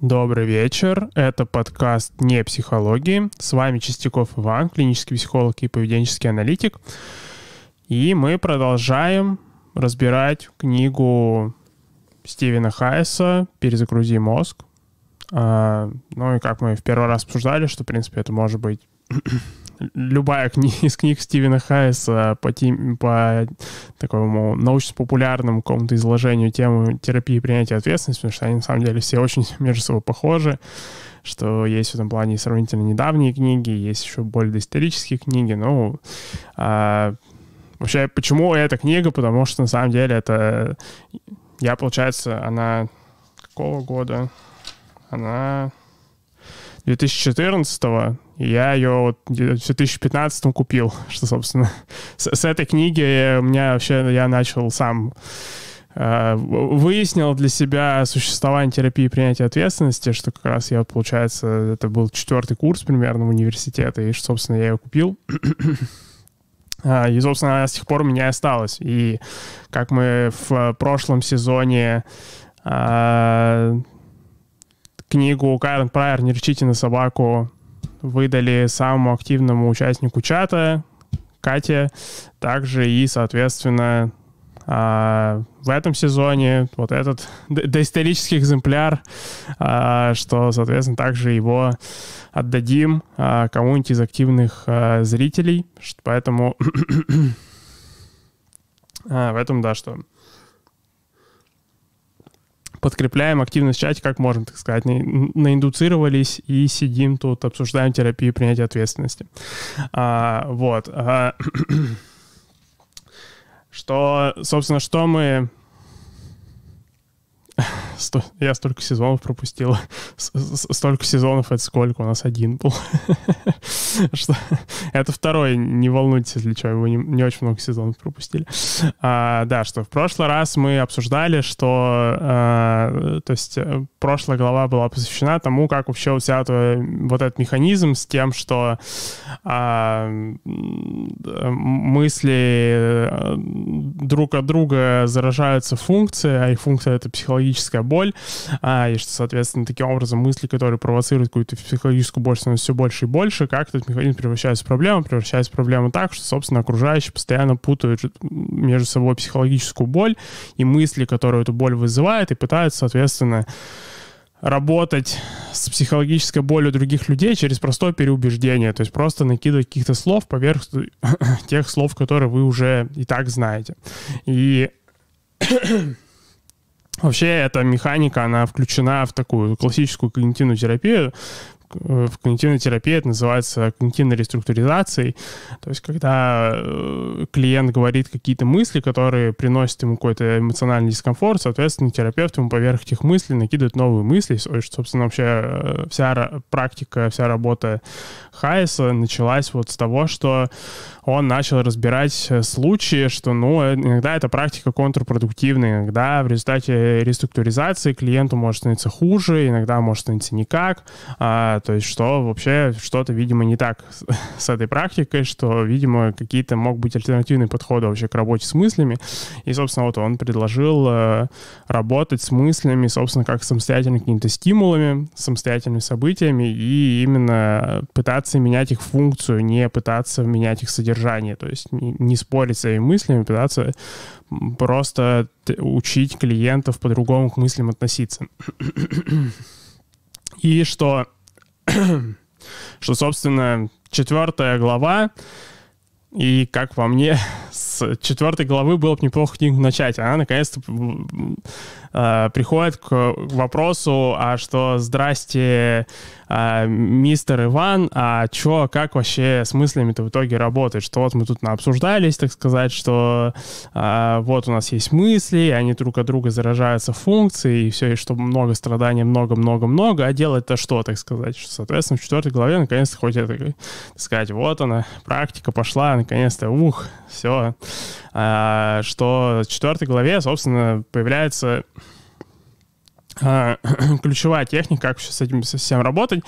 Добрый вечер. Это подкаст «Не психологии». С вами Чистяков Иван, клинический психолог и поведенческий аналитик. И мы продолжаем разбирать книгу Стивена Хайса «Перезагрузи мозг». А, ну и как мы в первый раз обсуждали, что, в принципе, это может быть любая книга из книг Стивена Хайса по, тем, по такому научно-популярному какому-то изложению темы терапии принятия ответственности, потому что они на самом деле все очень между собой похожи, что есть в этом плане сравнительно недавние книги, есть еще более доисторические книги, ну, а, вообще, почему эта книга? Потому что на самом деле это, я, получается, она какого года? Она 2014 -го. Я ее вот в 2015 купил, что, собственно, с, с этой книги у меня вообще, я начал сам э, выяснил для себя существование терапии принятия ответственности, что как раз я, получается, это был четвертый курс примерно в университете, и, собственно, я ее купил. А, и, собственно, она с тех пор у меня осталась. И как мы в прошлом сезоне а, книгу Карен Прайер «Не рычите на собаку» выдали самому активному участнику чата, Кате, также и, соответственно, а, в этом сезоне вот этот доисторический экземпляр, а, что, соответственно, также его отдадим а, кому-нибудь из активных зрителей. Поэтому в этом, да, что подкрепляем активность в чате как можем, так сказать. Наиндуцировались и сидим тут, обсуждаем терапию принятия ответственности. А, вот. А, что, собственно, что мы я столько сезонов пропустил. Столько сезонов, это сколько? У нас один был. Это второй, не волнуйтесь, если что, вы не, очень много сезонов пропустили. А, да, что в прошлый раз мы обсуждали, что а, то есть э, прошлая глава была посвящена тому, как вообще вся это, вот этот механизм с тем, что а, мысли э, друг от друга заражаются функцией, а их функция — это психологическая боль, а, и что, соответственно, таким образом мысли, которые провоцируют какую-то психологическую боль, становятся все больше и больше, как этот механизм превращается в проблему, превращается в проблему так, что, собственно, окружающие постоянно путают между собой психологическую боль и мысли, которые эту боль вызывают, и пытаются, соответственно, работать с психологической болью других людей через простое переубеждение, то есть просто накидывать каких-то слов поверх тех слов, которые вы уже и так знаете. И Вообще эта механика, она включена в такую классическую когнитивную терапию, в когнитивной терапии это называется когнитивной реструктуризацией. То есть, когда э, клиент говорит какие-то мысли, которые приносят ему какой-то эмоциональный дискомфорт, соответственно, терапевт ему поверх этих мыслей накидывает новые мысли. Собственно, вообще э, вся практика, вся работа Хайса началась вот с того, что он начал разбирать э, случаи, что, ну, иногда эта практика контрпродуктивная, иногда в результате реструктуризации клиенту может становиться хуже, иногда может становиться никак, а, то есть что вообще что-то, видимо, не так с, с этой практикой, что, видимо, какие-то могут быть альтернативные подходы вообще к работе с мыслями, и, собственно, вот он предложил э, работать с мыслями, собственно, как самостоятельными какими-то стимулами, самостоятельными событиями, и именно пытаться менять их функцию, не пытаться менять их содержание содержание, то есть не, не спорить своими мыслями, пытаться просто учить клиентов по-другому к мыслям относиться. И что, что, собственно, четвертая глава, и, как по мне, четвертой главы было бы неплохо книгу начать. Она, наконец-то, э, приходит к вопросу, а что, здрасте, э, мистер Иван, а чё, как вообще с мыслями-то в итоге работает? Что вот мы тут обсуждались, так сказать, что э, вот у нас есть мысли, они друг от друга заражаются функцией, и все, и что много страданий, много-много-много, а делать-то что, так сказать? Что, соответственно, в четвертой главе, наконец-то, хоть это, так сказать, вот она, практика пошла, наконец-то, ух, все, что в четвертой главе, собственно, появляется а, ключевая техника, как с этим совсем работать,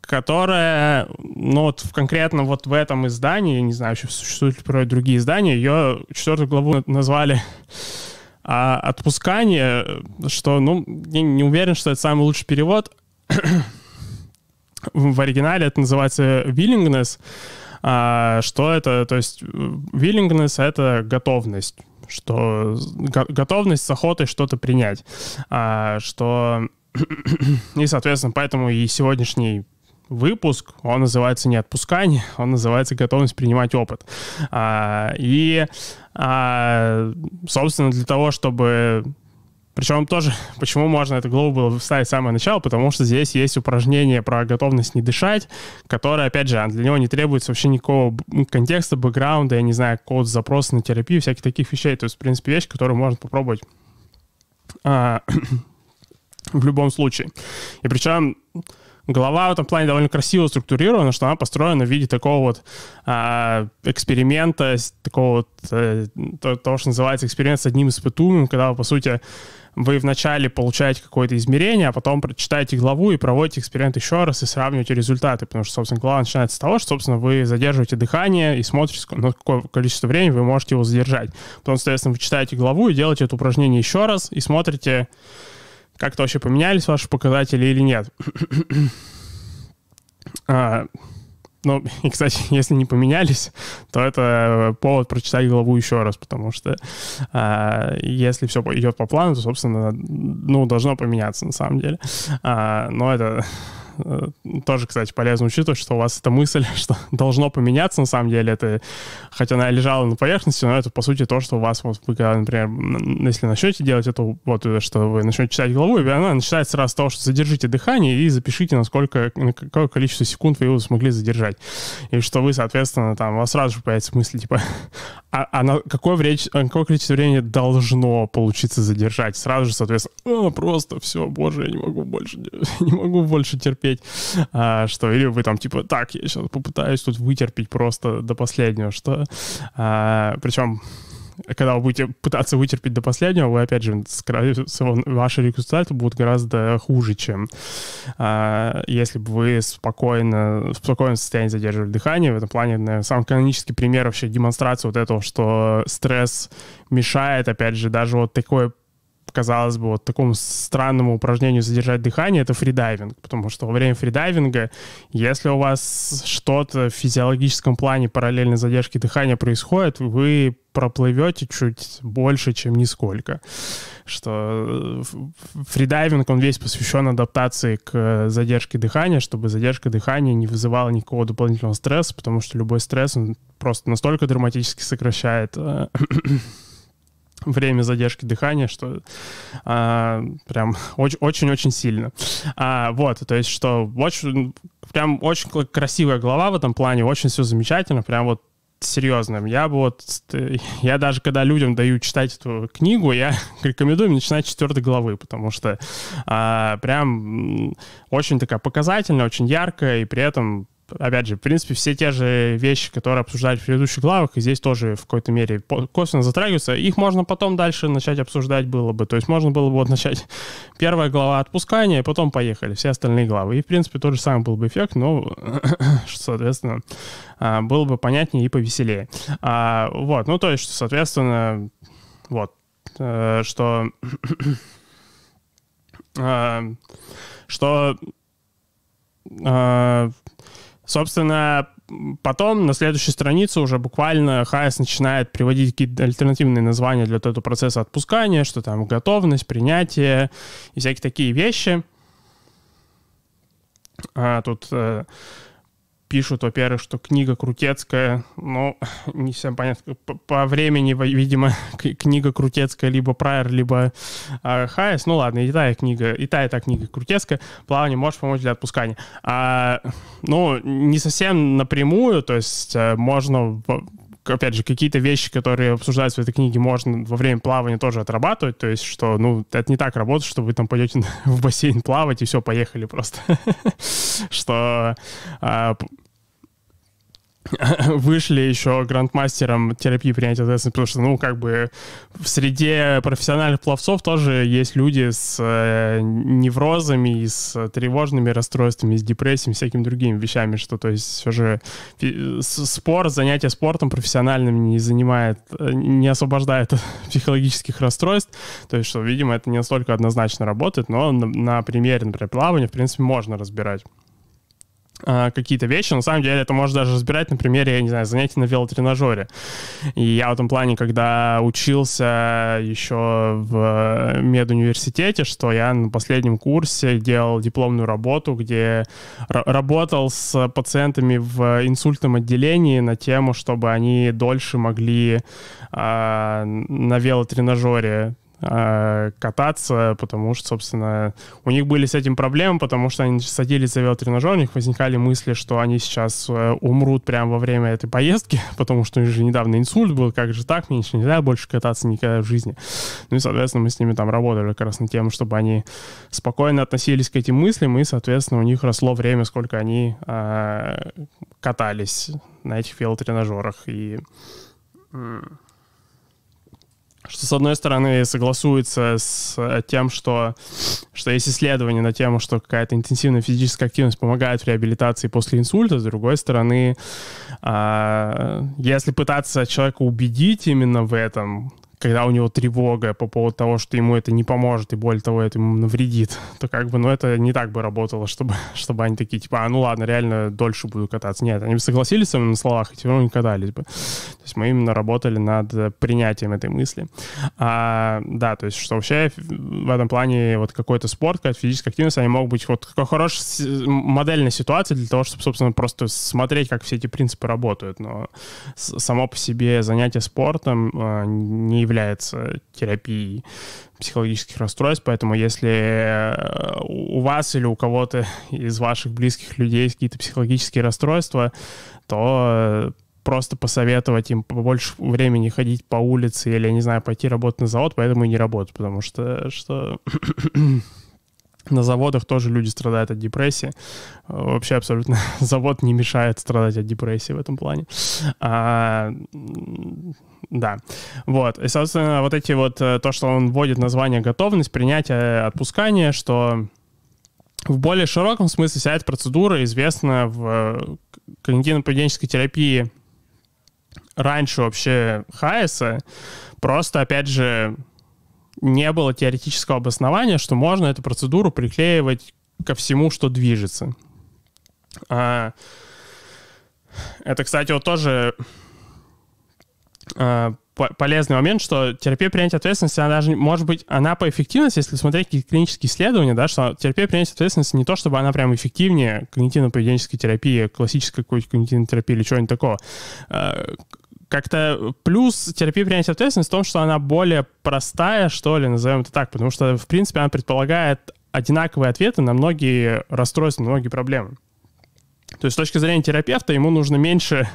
которая, ну вот в, конкретно вот в этом издании, не знаю, еще существуют ли другие издания, ее четвертую главу назвали а, «Отпускание», что, ну, я не уверен, что это самый лучший перевод, в оригинале это называется willingness. А, что это? То есть willingness — это готовность что готовность с охотой что-то принять, а, что и, соответственно, поэтому и сегодняшний выпуск, он называется не отпускание, он называется готовность принимать опыт. А, и, а, собственно, для того, чтобы причем тоже, почему можно эту главу было вставить в самое начало, потому что здесь есть упражнение про готовность не дышать, которое, опять же, для него не требуется вообще никакого контекста, бэкграунда, я не знаю, код запроса на терапию, всяких таких вещей. То есть, в принципе, вещь, которую можно попробовать а, в любом случае. И причем Голова в этом плане довольно красиво структурирована, что она построена в виде такого вот а, эксперимента, такого вот, а, то, того, что называется эксперимент с одним испытуемым, когда вы, по сути, вы вначале получаете какое-то измерение, а потом прочитаете главу и проводите эксперимент еще раз и сравниваете результаты, потому что, собственно, глава начинается с того, что, собственно, вы задерживаете дыхание и смотрите, на какое количество времени вы можете его задержать. Потом, соответственно, вы читаете главу и делаете это упражнение еще раз и смотрите, как-то вообще поменялись ваши показатели или нет. а, ну, и, кстати, если не поменялись, то это повод прочитать главу еще раз, потому что а, если все идет по плану, то, собственно, ну, должно поменяться на самом деле. А, но это тоже, кстати, полезно учитывать, что у вас эта мысль, что должно поменяться, на самом деле, это, хотя она лежала на поверхности, но это, по сути, то, что у вас, вот, вы, когда, например, если начнете делать это, вот, что вы начнете читать голову, и она начинается сразу с того, что задержите дыхание и запишите, насколько, на какое количество секунд вы его смогли задержать. И что вы, соответственно, там, у вас сразу же появится мысль, типа, а, а на какое, время, какое количество времени должно получиться задержать? Сразу же, соответственно, О, просто все, боже, я не могу больше, не могу больше терпеть. А, что, или вы там, типа, так, я сейчас попытаюсь тут вытерпеть просто до последнего, что... А, причем когда вы будете пытаться вытерпеть до последнего, вы, опять же, ваши результаты будут гораздо хуже, чем а, если бы вы спокойно, в спокойном состоянии задерживали дыхание. В этом плане, наверное, самый канонический пример вообще демонстрации вот этого, что стресс мешает, опять же, даже вот такое казалось бы, вот такому странному упражнению задержать дыхание, это фридайвинг. Потому что во время фридайвинга, если у вас что-то в физиологическом плане параллельно задержке дыхания происходит, вы проплывете чуть больше, чем нисколько. Что э, фридайвинг, он весь посвящен адаптации к задержке дыхания, чтобы задержка дыхания не вызывала никакого дополнительного стресса, потому что любой стресс, он просто настолько драматически сокращает э, время задержки дыхания, что а, прям очень-очень сильно. А, вот, то есть, что очень, прям очень красивая глава в этом плане, очень все замечательно, прям вот серьезным. Я вот, я даже когда людям даю читать эту книгу, я рекомендую им начинать с четвертой главы, потому что а, прям очень такая показательная, очень яркая, и при этом опять же, в принципе, все те же вещи, которые обсуждали в предыдущих главах, и здесь тоже в какой-то мере косвенно затрагиваются, их можно потом дальше начать обсуждать было бы. То есть можно было бы вот начать первая глава отпускания, и потом поехали все остальные главы. И, в принципе, тот же самый был бы эффект, но, соответственно, а, было бы понятнее и повеселее. А, вот, ну, то есть, соответственно, вот, э, что... А, что Собственно, потом на следующей странице уже буквально Хайс начинает приводить какие-то альтернативные названия для этого процесса отпускания, что там готовность, принятие и всякие такие вещи. А, тут э, пишут, во-первых, что книга Крутецкая, ну, не всем понятно, по, времени, видимо, книга Крутецкая либо Прайер, либо Хайес. Ну ладно, и та, и книга, и та, и та книга Крутецкая. Плавание может помочь для отпускания. А, ну, не совсем напрямую, то есть э, можно опять же, какие-то вещи, которые обсуждаются в этой книге, можно во время плавания тоже отрабатывать. То есть, что, ну, это не так работает, что вы там пойдете в бассейн плавать и все, поехали просто. Что а, вышли еще грандмастером терапии принятия ответственности, потому что, ну, как бы в среде профессиональных пловцов тоже есть люди с э, неврозами, с тревожными расстройствами, с депрессией, всякими другими вещами, что, то есть, все же спорт, занятие спортом профессиональным не занимает, э, не освобождает от психологических расстройств, то есть, что, видимо, это не настолько однозначно работает, но на, на примере, например, плавания, в принципе, можно разбирать. А, какие-то вещи. На самом деле это можно даже разбирать на примере, я не знаю, занятий на велотренажере. И я в этом плане, когда учился еще в медуниверситете, что я на последнем курсе делал дипломную работу, где работал с пациентами в инсультном отделении на тему, чтобы они дольше могли э, на велотренажере Э, кататься, потому что, собственно, у них были с этим проблемы, потому что они садились за велотренажер, у них возникали мысли, что они сейчас э, умрут прямо во время этой поездки, потому что у них же недавно инсульт был, как же так, мне нельзя больше кататься никогда в жизни. Ну и, соответственно, мы с ними там работали как раз на тему, чтобы они спокойно относились к этим мыслям, и, соответственно, у них росло время, сколько они э, катались на этих велотренажерах. И что, с одной стороны, согласуется с э, тем, что, что есть исследования на тему, что какая-то интенсивная физическая активность помогает в реабилитации после инсульта. С другой стороны, а, если пытаться человека убедить именно в этом, когда у него тревога по поводу того, что ему это не поможет, и более того, это ему навредит, то как бы, ну, это не так бы работало, чтобы, чтобы они такие, типа, а, ну ладно, реально дольше буду кататься. Нет, они бы согласились со мной на словах, и не катались бы. То есть мы именно работали над принятием этой мысли. А, да, то есть что вообще в этом плане вот какой-то спорт, какая-то физическая активность, они могут быть вот такой хорошей модельной ситуации для того, чтобы, собственно, просто смотреть, как все эти принципы работают. Но само по себе занятие спортом а, не является является терапией психологических расстройств, поэтому если э, у вас или у кого-то из ваших близких людей какие-то психологические расстройства, то просто посоветовать им побольше времени ходить по улице или, я не знаю, пойти работать на завод, поэтому и не работать, потому что, что на заводах тоже люди страдают от депрессии. Вообще абсолютно завод не мешает страдать от депрессии в этом плане. А, да. Вот. И, собственно, вот эти вот, э, то, что он вводит название готовность, принятие, отпускание, что в более широком смысле вся эта процедура известна в э, когнитивно-поведенческой терапии раньше вообще Хайеса. Просто, опять же, не было теоретического обоснования, что можно эту процедуру приклеивать ко всему, что движется. А, это, кстати, вот тоже а, полезный момент, что терапия принятия ответственности, она даже, может быть, она по эффективности, если смотреть какие-то клинические исследования, да, что терапия принятия ответственности не то, чтобы она прям эффективнее когнитивно-поведенческой терапии, классической какой-то когнитивной терапии или чего-нибудь такого. А, как-то плюс терапии принятия ответственности в том, что она более простая, что ли, назовем это так, потому что, в принципе, она предполагает одинаковые ответы на многие расстройства, на многие проблемы. То есть с точки зрения терапевта ему нужно меньше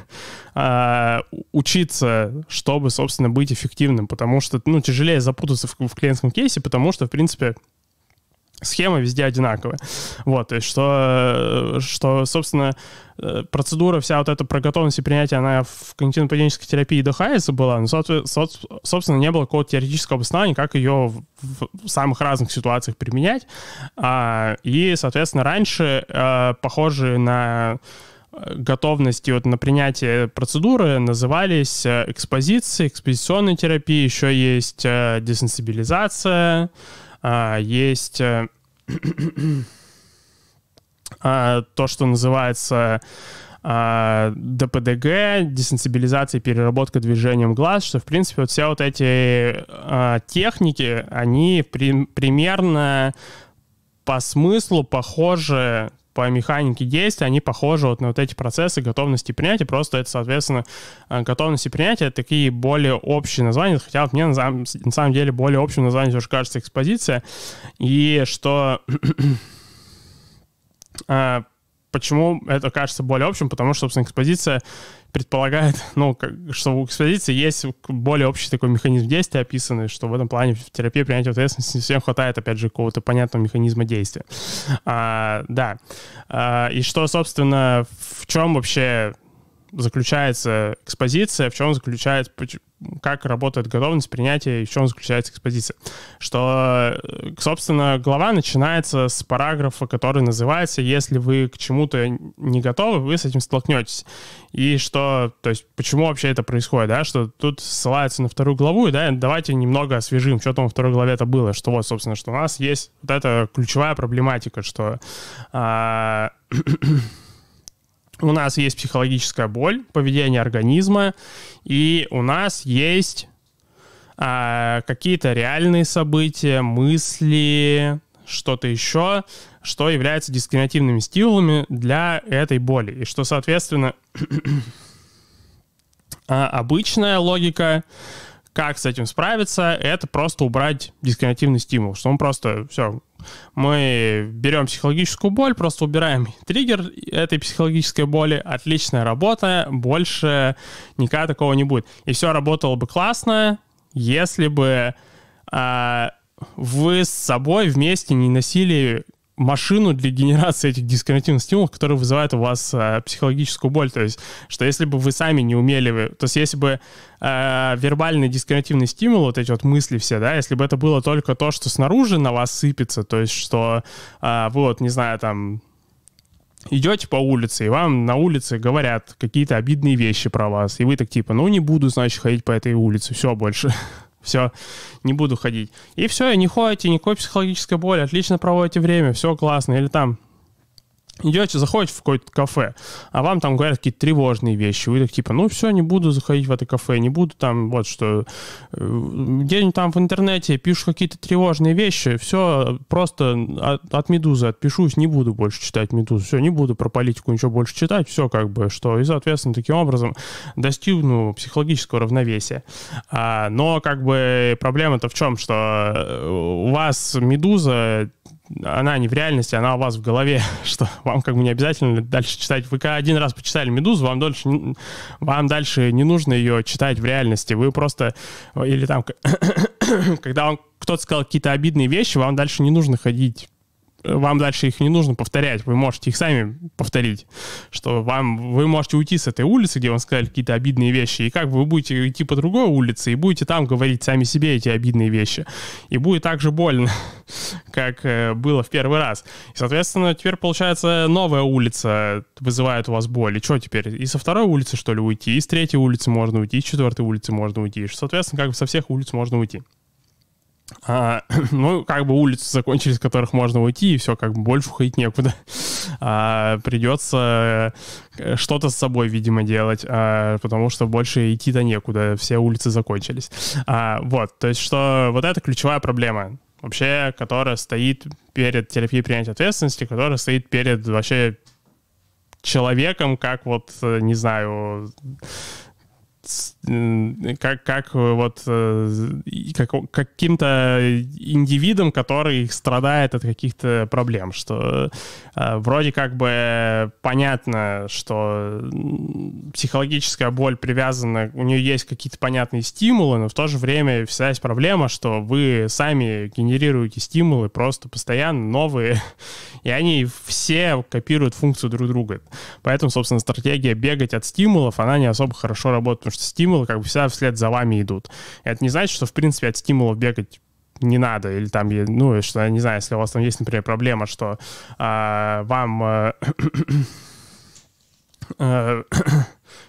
э, учиться, чтобы, собственно, быть эффективным, потому что, ну, тяжелее запутаться в, в клиентском кейсе, потому что, в принципе, схема везде одинаковая. Вот, то есть что, что, собственно, э, процедура вся вот эта про готовность и принятие, она в когнитивно-поведенческой терапии до Хайеса была, но, собственно, не было какого-то теоретического обоснования, как ее в самых разных ситуациях применять. А, и, соответственно, раньше а, похожие на готовности вот на принятие процедуры назывались экспозиции, экспозиционная терапия, еще есть десенсибилизация, есть э, а, то, что называется а, ДПДГ, десенсибилизация и переработка движением глаз, что, в принципе, вот все вот эти техники, они при, примерно по смыслу похожи по механике действия, они похожи вот на вот эти процессы готовности принятия, просто это, соответственно, э, готовности принятия такие более общие названия, хотя вот мне на, на самом деле более общим названием тоже кажется экспозиция, и что э, Почему это кажется более общим? Потому что, собственно, экспозиция предполагает, ну, как, что у экспозиции есть более общий такой механизм действия описанный, что в этом плане в терапии принятия ответственности не всем хватает, опять же, какого-то понятного механизма действия. А, да. А, и что, собственно, в чем вообще заключается экспозиция, в чем заключается, как работает готовность принятия и в чем заключается экспозиция. Что, э, собственно, глава начинается с параграфа, который называется «Если вы к чему-то не готовы, вы с этим столкнетесь». И что, то есть, почему вообще это происходит, да, что тут ссылается на вторую главу, и да, давайте немного освежим, что там во второй главе это было, что вот, собственно, что у нас есть вот эта ключевая проблематика, что а, у нас есть психологическая боль, поведение организма, и у нас есть а, какие-то реальные события, мысли, что-то еще, что является дискриминативными стимулами для этой боли. И что, соответственно, а, обычная логика как с этим справиться, это просто убрать дискриминативный стимул, что он просто, все, мы берем психологическую боль, просто убираем триггер этой психологической боли, отличная работа, больше никогда такого не будет. И все работало бы классно, если бы э, вы с собой вместе не носили машину для генерации этих дискриминативных стимулов, которые вызывают у вас э, психологическую боль. То есть, что если бы вы сами не умели, то есть если бы э, вербальный дискриминативный стимул, вот эти вот мысли все, да, если бы это было только то, что снаружи на вас сыпется, то есть что э, вы вот, не знаю, там идете по улице, и вам на улице говорят какие-то обидные вещи про вас, и вы так типа, ну не буду, значит, ходить по этой улице, все больше все, не буду ходить. И все, и не ходите, никакой психологической боли, отлично проводите время, все классно. Или там идете, заходите в какое-то кафе, а вам там говорят какие-то тревожные вещи. Вы так типа, ну все, не буду заходить в это кафе, не буду там, вот что, э, где-нибудь там в интернете пишут какие-то тревожные вещи, все, просто от, от «Медузы» отпишусь, не буду больше читать «Медузу», все, не буду про политику ничего больше читать, все как бы, что, и, соответственно, таким образом достигну психологического равновесия. А, но как бы проблема-то в чем, что э, у вас «Медуза» она не в реальности, она у вас в голове, что вам как бы не обязательно дальше читать. Вы один раз почитали «Медузу», вам дальше, вам дальше не нужно ее читать в реальности. Вы просто, или там, когда вам кто-то сказал какие-то обидные вещи, вам дальше не нужно ходить вам дальше их не нужно повторять, вы можете их сами повторить, что вам, вы можете уйти с этой улицы, где вам сказали какие-то обидные вещи, и как вы будете идти по другой улице, и будете там говорить сами себе эти обидные вещи, и будет так же больно, как э, было в первый раз. И, соответственно, теперь, получается, новая улица вызывает у вас боль, и что теперь? И со второй улицы, что ли, уйти, и с третьей улицы можно уйти, и с четвертой улицы можно уйти, и, соответственно, как бы со всех улиц можно уйти. А, ну, как бы улицы закончились, с которых можно уйти, и все, как бы больше уходить некуда. А, придется э, что-то с собой, видимо, делать, а, потому что больше идти-то некуда, все улицы закончились. А, вот, то есть, что вот это ключевая проблема вообще, которая стоит перед терапией принятия ответственности, которая стоит перед вообще человеком, как вот, э, не знаю, как, как вот э, как, каким-то индивидом, который страдает от каких-то проблем, что э, вроде как бы понятно, что психологическая боль привязана, у нее есть какие-то понятные стимулы, но в то же время вся есть проблема, что вы сами генерируете стимулы просто постоянно новые, и они все копируют функцию друг друга. Поэтому, собственно, стратегия бегать от стимулов, она не особо хорошо работает, потому что стимулы как бы всегда вслед за вами идут. Это не значит, что, в принципе, от стимулов бегать не надо, или там, ну, что, не знаю, если у вас там есть, например, проблема, что э, вам э, э,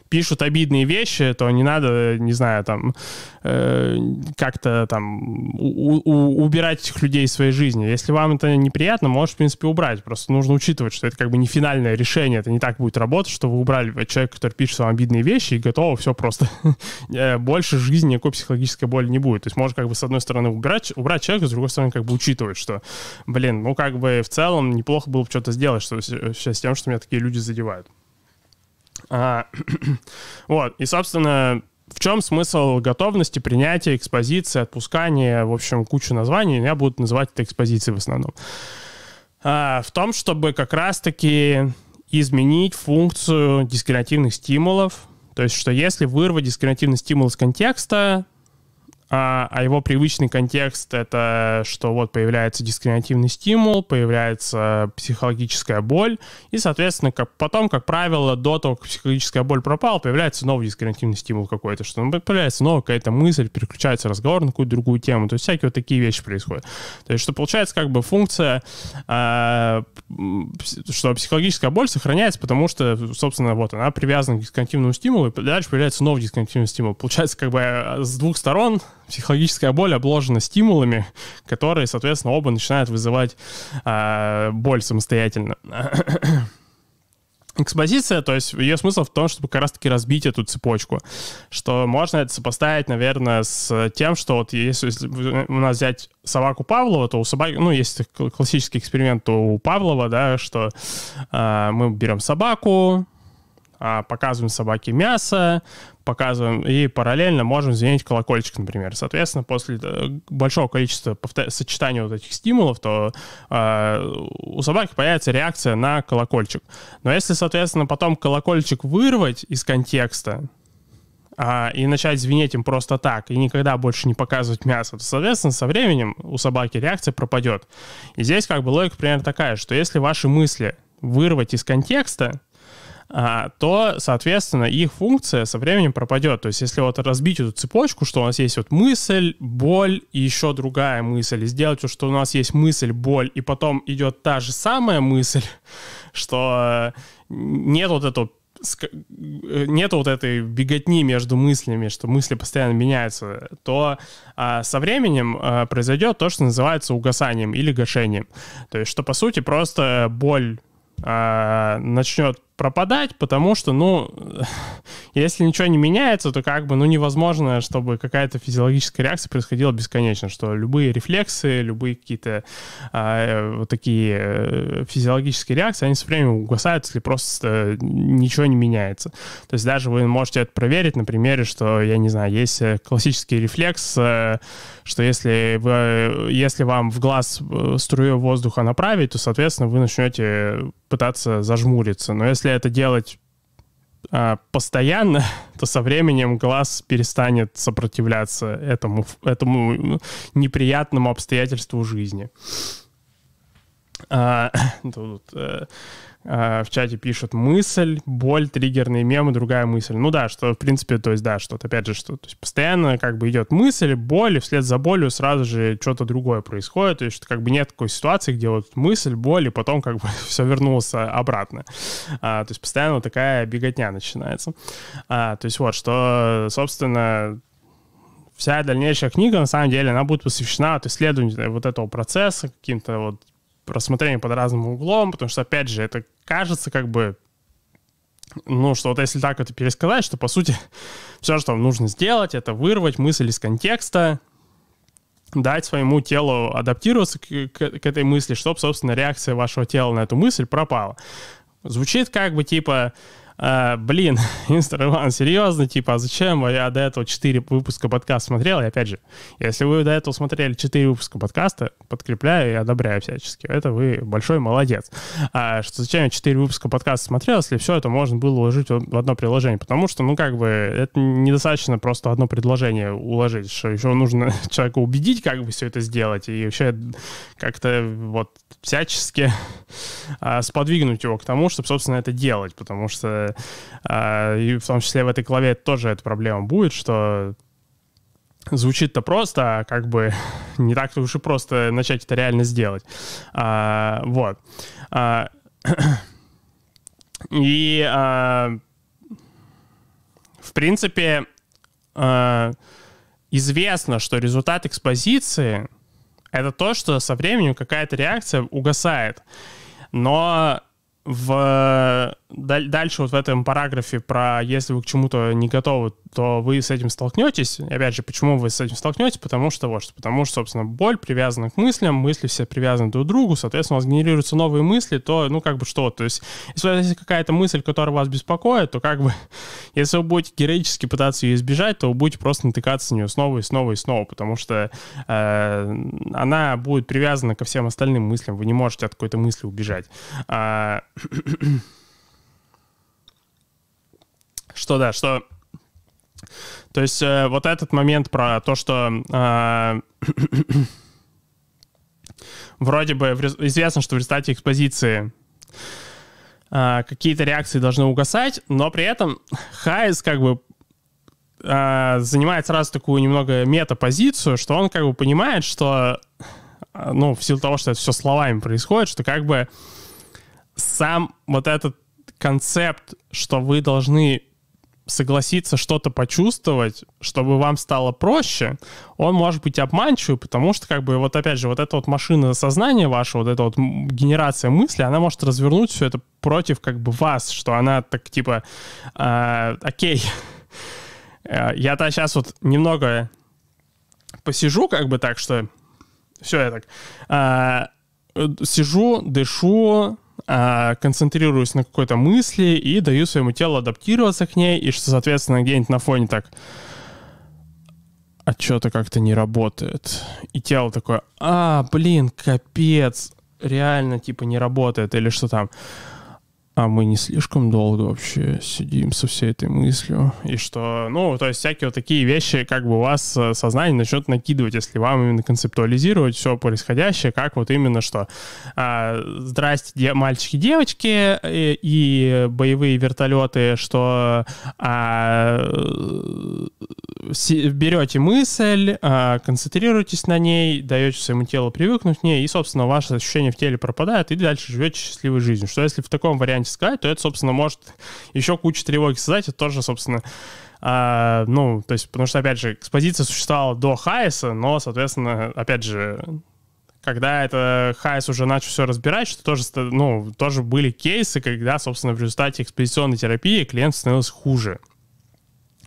пишут обидные вещи, то не надо, не знаю, там, э, как-то там у, у, убирать этих людей из своей жизни. Если вам это неприятно, можешь, в принципе, убрать. Просто нужно учитывать, что это как бы не финальное решение, это не так будет работать, что вы убрали человека, который пишет вам обидные вещи, и готово, все просто. Э, больше жизни никакой психологической боли не будет. То есть можно как бы с одной стороны убирать, убрать человека, с другой стороны как бы учитывать, что, блин, ну как бы в целом неплохо было бы что-то сделать что, с тем, что меня такие люди задевают. А, вот, и, собственно, в чем смысл готовности, принятия, экспозиции, отпускания, в общем, кучу названий, я буду называть это экспозицией в основном. А, в том, чтобы как раз-таки изменить функцию дискриминативных стимулов, то есть, что если вырвать дискриминативный стимул из контекста, а, а его привычный контекст — это что вот появляется дискриминативный стимул, появляется психологическая боль, и, соответственно, как, потом, как правило, до того, как психологическая боль пропала, появляется новый дискриминативный стимул какой-то, что ну, появляется новая какая-то мысль, переключается разговор на какую-то другую тему, то есть всякие вот такие вещи происходят. То есть что получается как бы функция, э, что психологическая боль сохраняется, потому что, собственно, вот она привязана к дисконтинуумному стимулу, и дальше появляется новый дисконтинуумный стимул. Получается как бы э, с двух сторон психологическая боль обложена стимулами, которые, соответственно, оба начинают вызывать э, боль самостоятельно. Экспозиция, то есть ее смысл в том, чтобы как раз-таки разбить эту цепочку, что можно это сопоставить, наверное, с тем, что вот если у нас взять собаку Павлова, то у собаки, ну, есть классический эксперимент у Павлова, да, что э, мы берем собаку, э, показываем собаке мясо, показываем, и параллельно можем звенить колокольчик, например. Соответственно, после э, большого количества повтор... сочетания вот этих стимулов, то э, у собаки появится реакция на колокольчик. Но если, соответственно, потом колокольчик вырвать из контекста, а, и начать звенеть им просто так, и никогда больше не показывать мясо, то, соответственно, со временем у собаки реакция пропадет. И здесь как бы логика примерно такая, что если ваши мысли вырвать из контекста, то, соответственно, их функция со временем пропадет. То есть, если вот разбить эту цепочку, что у нас есть вот мысль, боль и еще другая мысль, и сделать, что у нас есть мысль, боль, и потом идет та же самая мысль, что нет вот этого нет вот этой беготни между мыслями, что мысли постоянно меняются, то а, со временем а, произойдет то, что называется угасанием или гашением. То есть, что по сути просто боль а, начнет пропадать, потому что, ну, если ничего не меняется, то как бы, ну, невозможно, чтобы какая-то физиологическая реакция происходила бесконечно, что любые рефлексы, любые какие-то э, вот такие э, физиологические реакции, они со временем угасают, если просто ничего не меняется. То есть даже вы можете это проверить на примере, что, я не знаю, есть э, классический рефлекс, э, что если, вы, если вам в глаз э, струю воздуха направить, то, соответственно, вы начнете пытаться зажмуриться. Но если это делать а, постоянно, то со временем глаз перестанет сопротивляться этому, этому ну, неприятному обстоятельству жизни. А, тут, э, а, в чате пишут мысль, боль, триггерные мемы, другая мысль. Ну да, что в принципе, то есть да, что опять же, что то есть постоянно как бы идет мысль, боль, и вслед за болью сразу же что-то другое происходит, то есть что как бы нет такой ситуации, где вот мысль, боль, и потом как бы все вернулось обратно. А, то есть постоянно вот такая беготня начинается. А, то есть вот, что, собственно, вся дальнейшая книга, на самом деле, она будет посвящена вот исследованию вот этого процесса, каким-то вот рассмотрение под разным углом, потому что, опять же, это кажется как бы ну, что вот если так это пересказать, что, по сути, все, что вам нужно сделать, это вырвать мысль из контекста, дать своему телу адаптироваться к, к, к этой мысли, чтобы, собственно, реакция вашего тела на эту мысль пропала. Звучит как бы типа а, блин, мистер Иван, серьезно, типа, а зачем я до этого 4 выпуска подкаста смотрел? И опять же, если вы до этого смотрели 4 выпуска подкаста, подкрепляю и одобряю всячески. Это вы большой молодец. А что зачем я 4 выпуска подкаста смотрел, если все это можно было уложить в одно приложение? Потому что, ну, как бы, это недостаточно просто одно предложение уложить, что еще нужно человека убедить, как бы все это сделать, и вообще как-то вот всячески а, сподвигнуть его к тому, чтобы, собственно, это делать, потому что а, и в том числе в этой главе тоже эта проблема будет, что звучит-то просто, а как бы не так-то уж и просто начать это реально сделать. А, вот. А, и а, в принципе а, известно, что результат экспозиции это то, что со временем какая-то реакция угасает. Но в дальше вот в этом параграфе про если вы к чему-то не готовы, то вы с этим столкнетесь. И опять же, почему вы с этим столкнетесь? Потому что вот, потому что, собственно, боль привязана к мыслям, мысли все привязаны друг к другу, соответственно, у вас генерируются новые мысли, то, ну, как бы что, то есть, если какая-то мысль, которая вас беспокоит, то как бы, если вы будете героически пытаться ее избежать, то вы будете просто натыкаться на нее снова и снова и снова, потому что э, она будет привязана ко всем остальным мыслям, вы не можете от какой-то мысли убежать. Что да, что? То есть э, вот этот момент про то, что э, вроде бы известно, что в результате экспозиции э, какие-то реакции должны угасать, но при этом Хайс как бы э, занимает сразу такую немного метапозицию, что он как бы понимает, что э, ну, в силу того, что это все словами происходит, что как бы сам вот этот концепт, что вы должны согласиться что-то почувствовать, чтобы вам стало проще, он может быть обманчивый, потому что, как бы, вот опять же, вот эта вот машина сознания ваша, вот эта вот генерация мысли, она может развернуть все это против, как бы, вас, что она так, типа, э, окей, я-то сейчас вот немного посижу, как бы так, что все, я так э, сижу, дышу, а, концентрируюсь на какой-то мысли и даю своему телу адаптироваться к ней, и что, соответственно, где-нибудь на фоне так а что-то как-то не работает. И тело такое, а, блин, капец, реально, типа, не работает, или что там а мы не слишком долго вообще сидим со всей этой мыслью. И что, ну, то есть всякие вот такие вещи, как бы у вас э, сознание начнет накидывать, если вам именно концептуализировать все происходящее, как вот именно что а, здрасте, де- мальчики, девочки и, э, и боевые вертолеты, что а, берете мысль, а, концентрируетесь на ней, даете своему телу привыкнуть к ней, и, собственно, ваше ощущение в теле пропадает, и дальше живете счастливой жизнью. Что если в таком варианте сказать, то это, собственно, может еще кучу тревоги создать. Это тоже, собственно, а, ну, то есть, потому что, опять же, экспозиция существовала до Хайса, но, соответственно, опять же, когда это Хайс уже начал все разбирать, что тоже, ну, тоже были кейсы, когда, собственно, в результате экспозиционной терапии клиент становился хуже.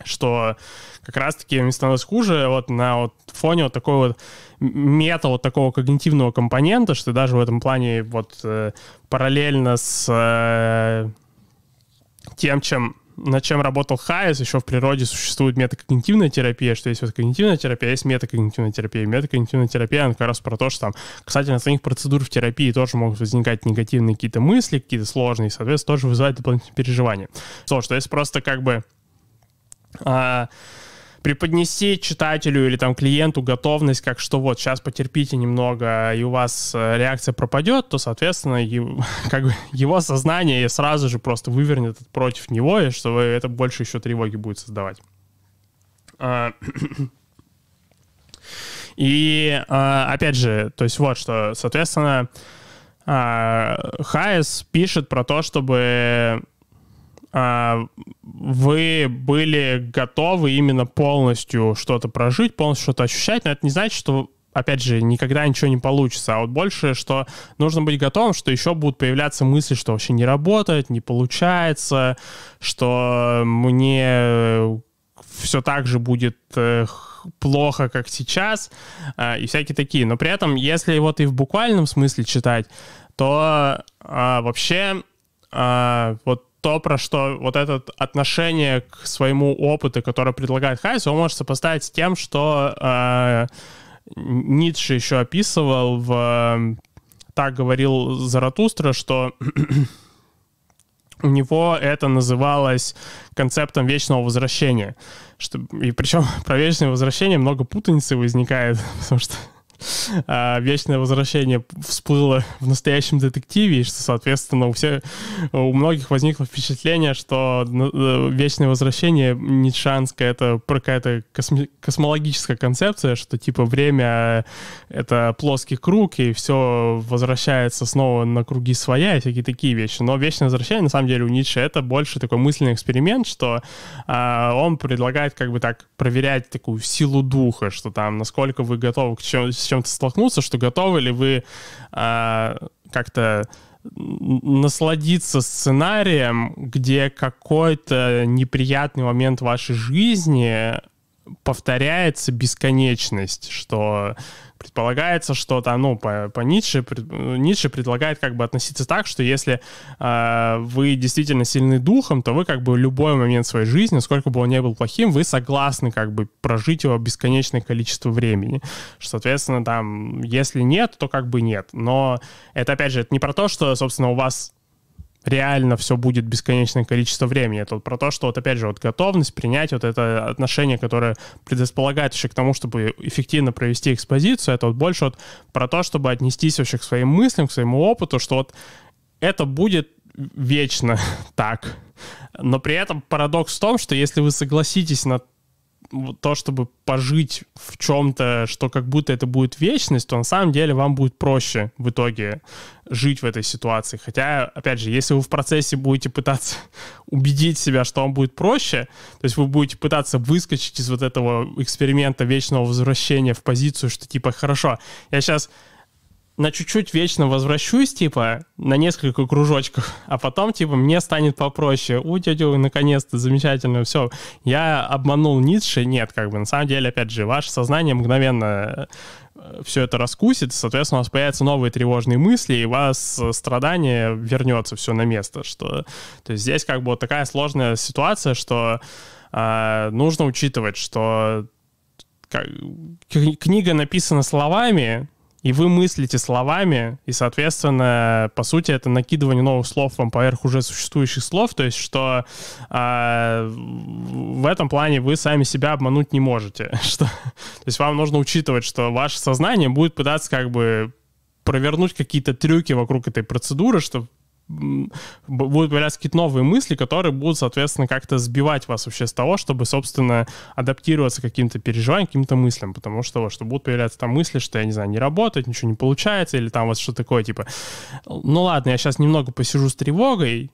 Что как раз-таки им становилось хуже вот на вот фоне вот такой вот мета вот такого когнитивного компонента, что даже в этом плане вот э, параллельно с э, тем, чем над чем работал Хайес, еще в природе существует метакогнитивная терапия, что есть вот когнитивная терапия, а есть метакогнитивная терапия. Метакогнитивная терапия, она как раз про то, что там, кстати, на самих процедур в терапии тоже могут возникать негативные какие-то мысли, какие-то сложные, и, соответственно, тоже вызывает дополнительные переживания. То, что есть просто как бы а, преподнести читателю или там клиенту готовность, как что вот сейчас потерпите немного, и у вас э, реакция пропадет, то, соответственно, его, как бы его сознание сразу же просто вывернет против него, и что это больше еще тревоги будет создавать. А, и а, опять же, то есть вот что, соответственно, Хайес пишет про то, чтобы а, вы были готовы именно полностью что-то прожить, полностью что-то ощущать, но это не значит, что опять же, никогда ничего не получится, а вот больше, что нужно быть готовым, что еще будут появляться мысли, что вообще не работает, не получается, что мне все так же будет э, плохо, как сейчас, э, и всякие такие. Но при этом, если вот и в буквальном смысле читать, то а, вообще а, вот то, про что вот это отношение к своему опыту, которое предлагает Хайс, он может сопоставить с тем, что э, Ницше еще описывал в «Так говорил Заратустра», что у него это называлось концептом вечного возвращения. Что, и причем про вечное возвращение много путаницы возникает, потому что а, вечное возвращение всплыло в настоящем детективе, и что, соответственно, у, всех, у многих возникло впечатление, что э, вечное возвращение ницшанское — это какая-то косми- космологическая концепция, что типа время — это плоский круг, и все возвращается снова на круги своя, и всякие такие вещи. Но вечное возвращение, на самом деле, у Ницше — это больше такой мысленный эксперимент, что а, он предлагает как бы так проверять такую силу духа, что там, насколько вы готовы к чем- с чем-то столкнуться, что готовы ли вы а, как-то насладиться сценарием, где какой-то неприятный момент вашей жизни повторяется бесконечность, что предполагается, что там, ну, по, по Ницше, Ницше предлагает как бы относиться так, что если э, вы действительно сильны духом, то вы как бы любой момент своей жизни, сколько бы он ни был плохим, вы согласны как бы прожить его бесконечное количество времени. Что, соответственно, там, если нет, то как бы нет. Но это, опять же, это не про то, что, собственно, у вас реально все будет бесконечное количество времени. Это вот про то, что вот опять же вот готовность принять вот это отношение, которое предрасполагает еще к тому, чтобы эффективно провести экспозицию, это вот больше вот про то, чтобы отнестись вообще к своим мыслям, к своему опыту, что вот это будет вечно так. Но при этом парадокс в том, что если вы согласитесь на то, чтобы пожить в чем-то, что как будто это будет вечность, то на самом деле вам будет проще в итоге жить в этой ситуации. Хотя, опять же, если вы в процессе будете пытаться убедить себя, что вам будет проще, то есть вы будете пытаться выскочить из вот этого эксперимента вечного возвращения в позицию, что типа, хорошо, я сейчас на чуть-чуть вечно возвращусь, типа, на несколько кружочков, а потом, типа, мне станет попроще. У, тетю, наконец-то, замечательно, все. Я обманул Ницше? Нет, как бы, на самом деле, опять же, ваше сознание мгновенно э, все это раскусит, соответственно, у вас появятся новые тревожные мысли, и у вас страдание вернется все на место. Что... То есть здесь как бы вот такая сложная ситуация, что э, нужно учитывать, что книга написана словами, и вы мыслите словами, и, соответственно, по сути, это накидывание новых слов вам поверх уже существующих слов, то есть что э, в этом плане вы сами себя обмануть не можете. Что, то есть вам нужно учитывать, что ваше сознание будет пытаться как бы провернуть какие-то трюки вокруг этой процедуры, чтобы будут появляться какие-то новые мысли, которые будут, соответственно, как-то сбивать вас вообще с того, чтобы, собственно, адаптироваться к каким-то переживаниям, каким-то мыслям, потому что, что будут появляться там мысли, что, я не знаю, не работает, ничего не получается, или там вот что такое, типа, ну ладно, я сейчас немного посижу с тревогой,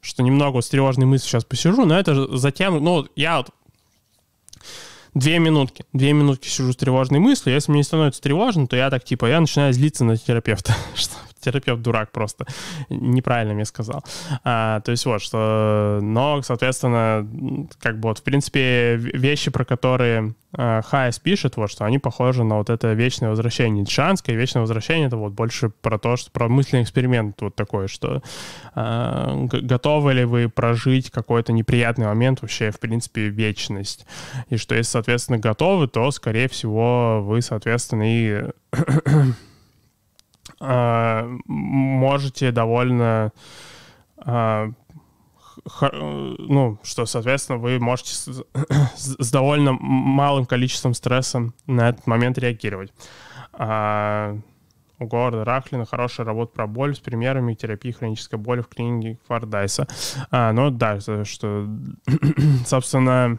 что немного с тревожной мыслью сейчас посижу, но это затем, ну, я вот две минутки. Две минутки сижу с тревожной мыслью. Если мне не становится тревожно, то я так, типа, я начинаю злиться на терапевта. что терапевт дурак просто. Неправильно мне сказал. А, то есть вот, что... Но, соответственно, как бы вот, в принципе, вещи, про которые а, Хайс пишет, вот, что они похожи на вот это вечное возвращение. Ницшанское вечное возвращение — это вот больше про то, что про мысленный эксперимент вот такой, что а, готовы ли вы прожить какой-то неприятный момент вообще, в принципе, вечность. И что если, соответственно, готовы, то, скорее всего, вы, соответственно, и можете довольно э, ну, что, соответственно, вы можете с, довольно малым количеством стресса на этот момент реагировать. А, у Говарда Рахлина хорошая работа про боль с примерами терапии хронической боли в клинике Фардайса. А, ну да, что, собственно,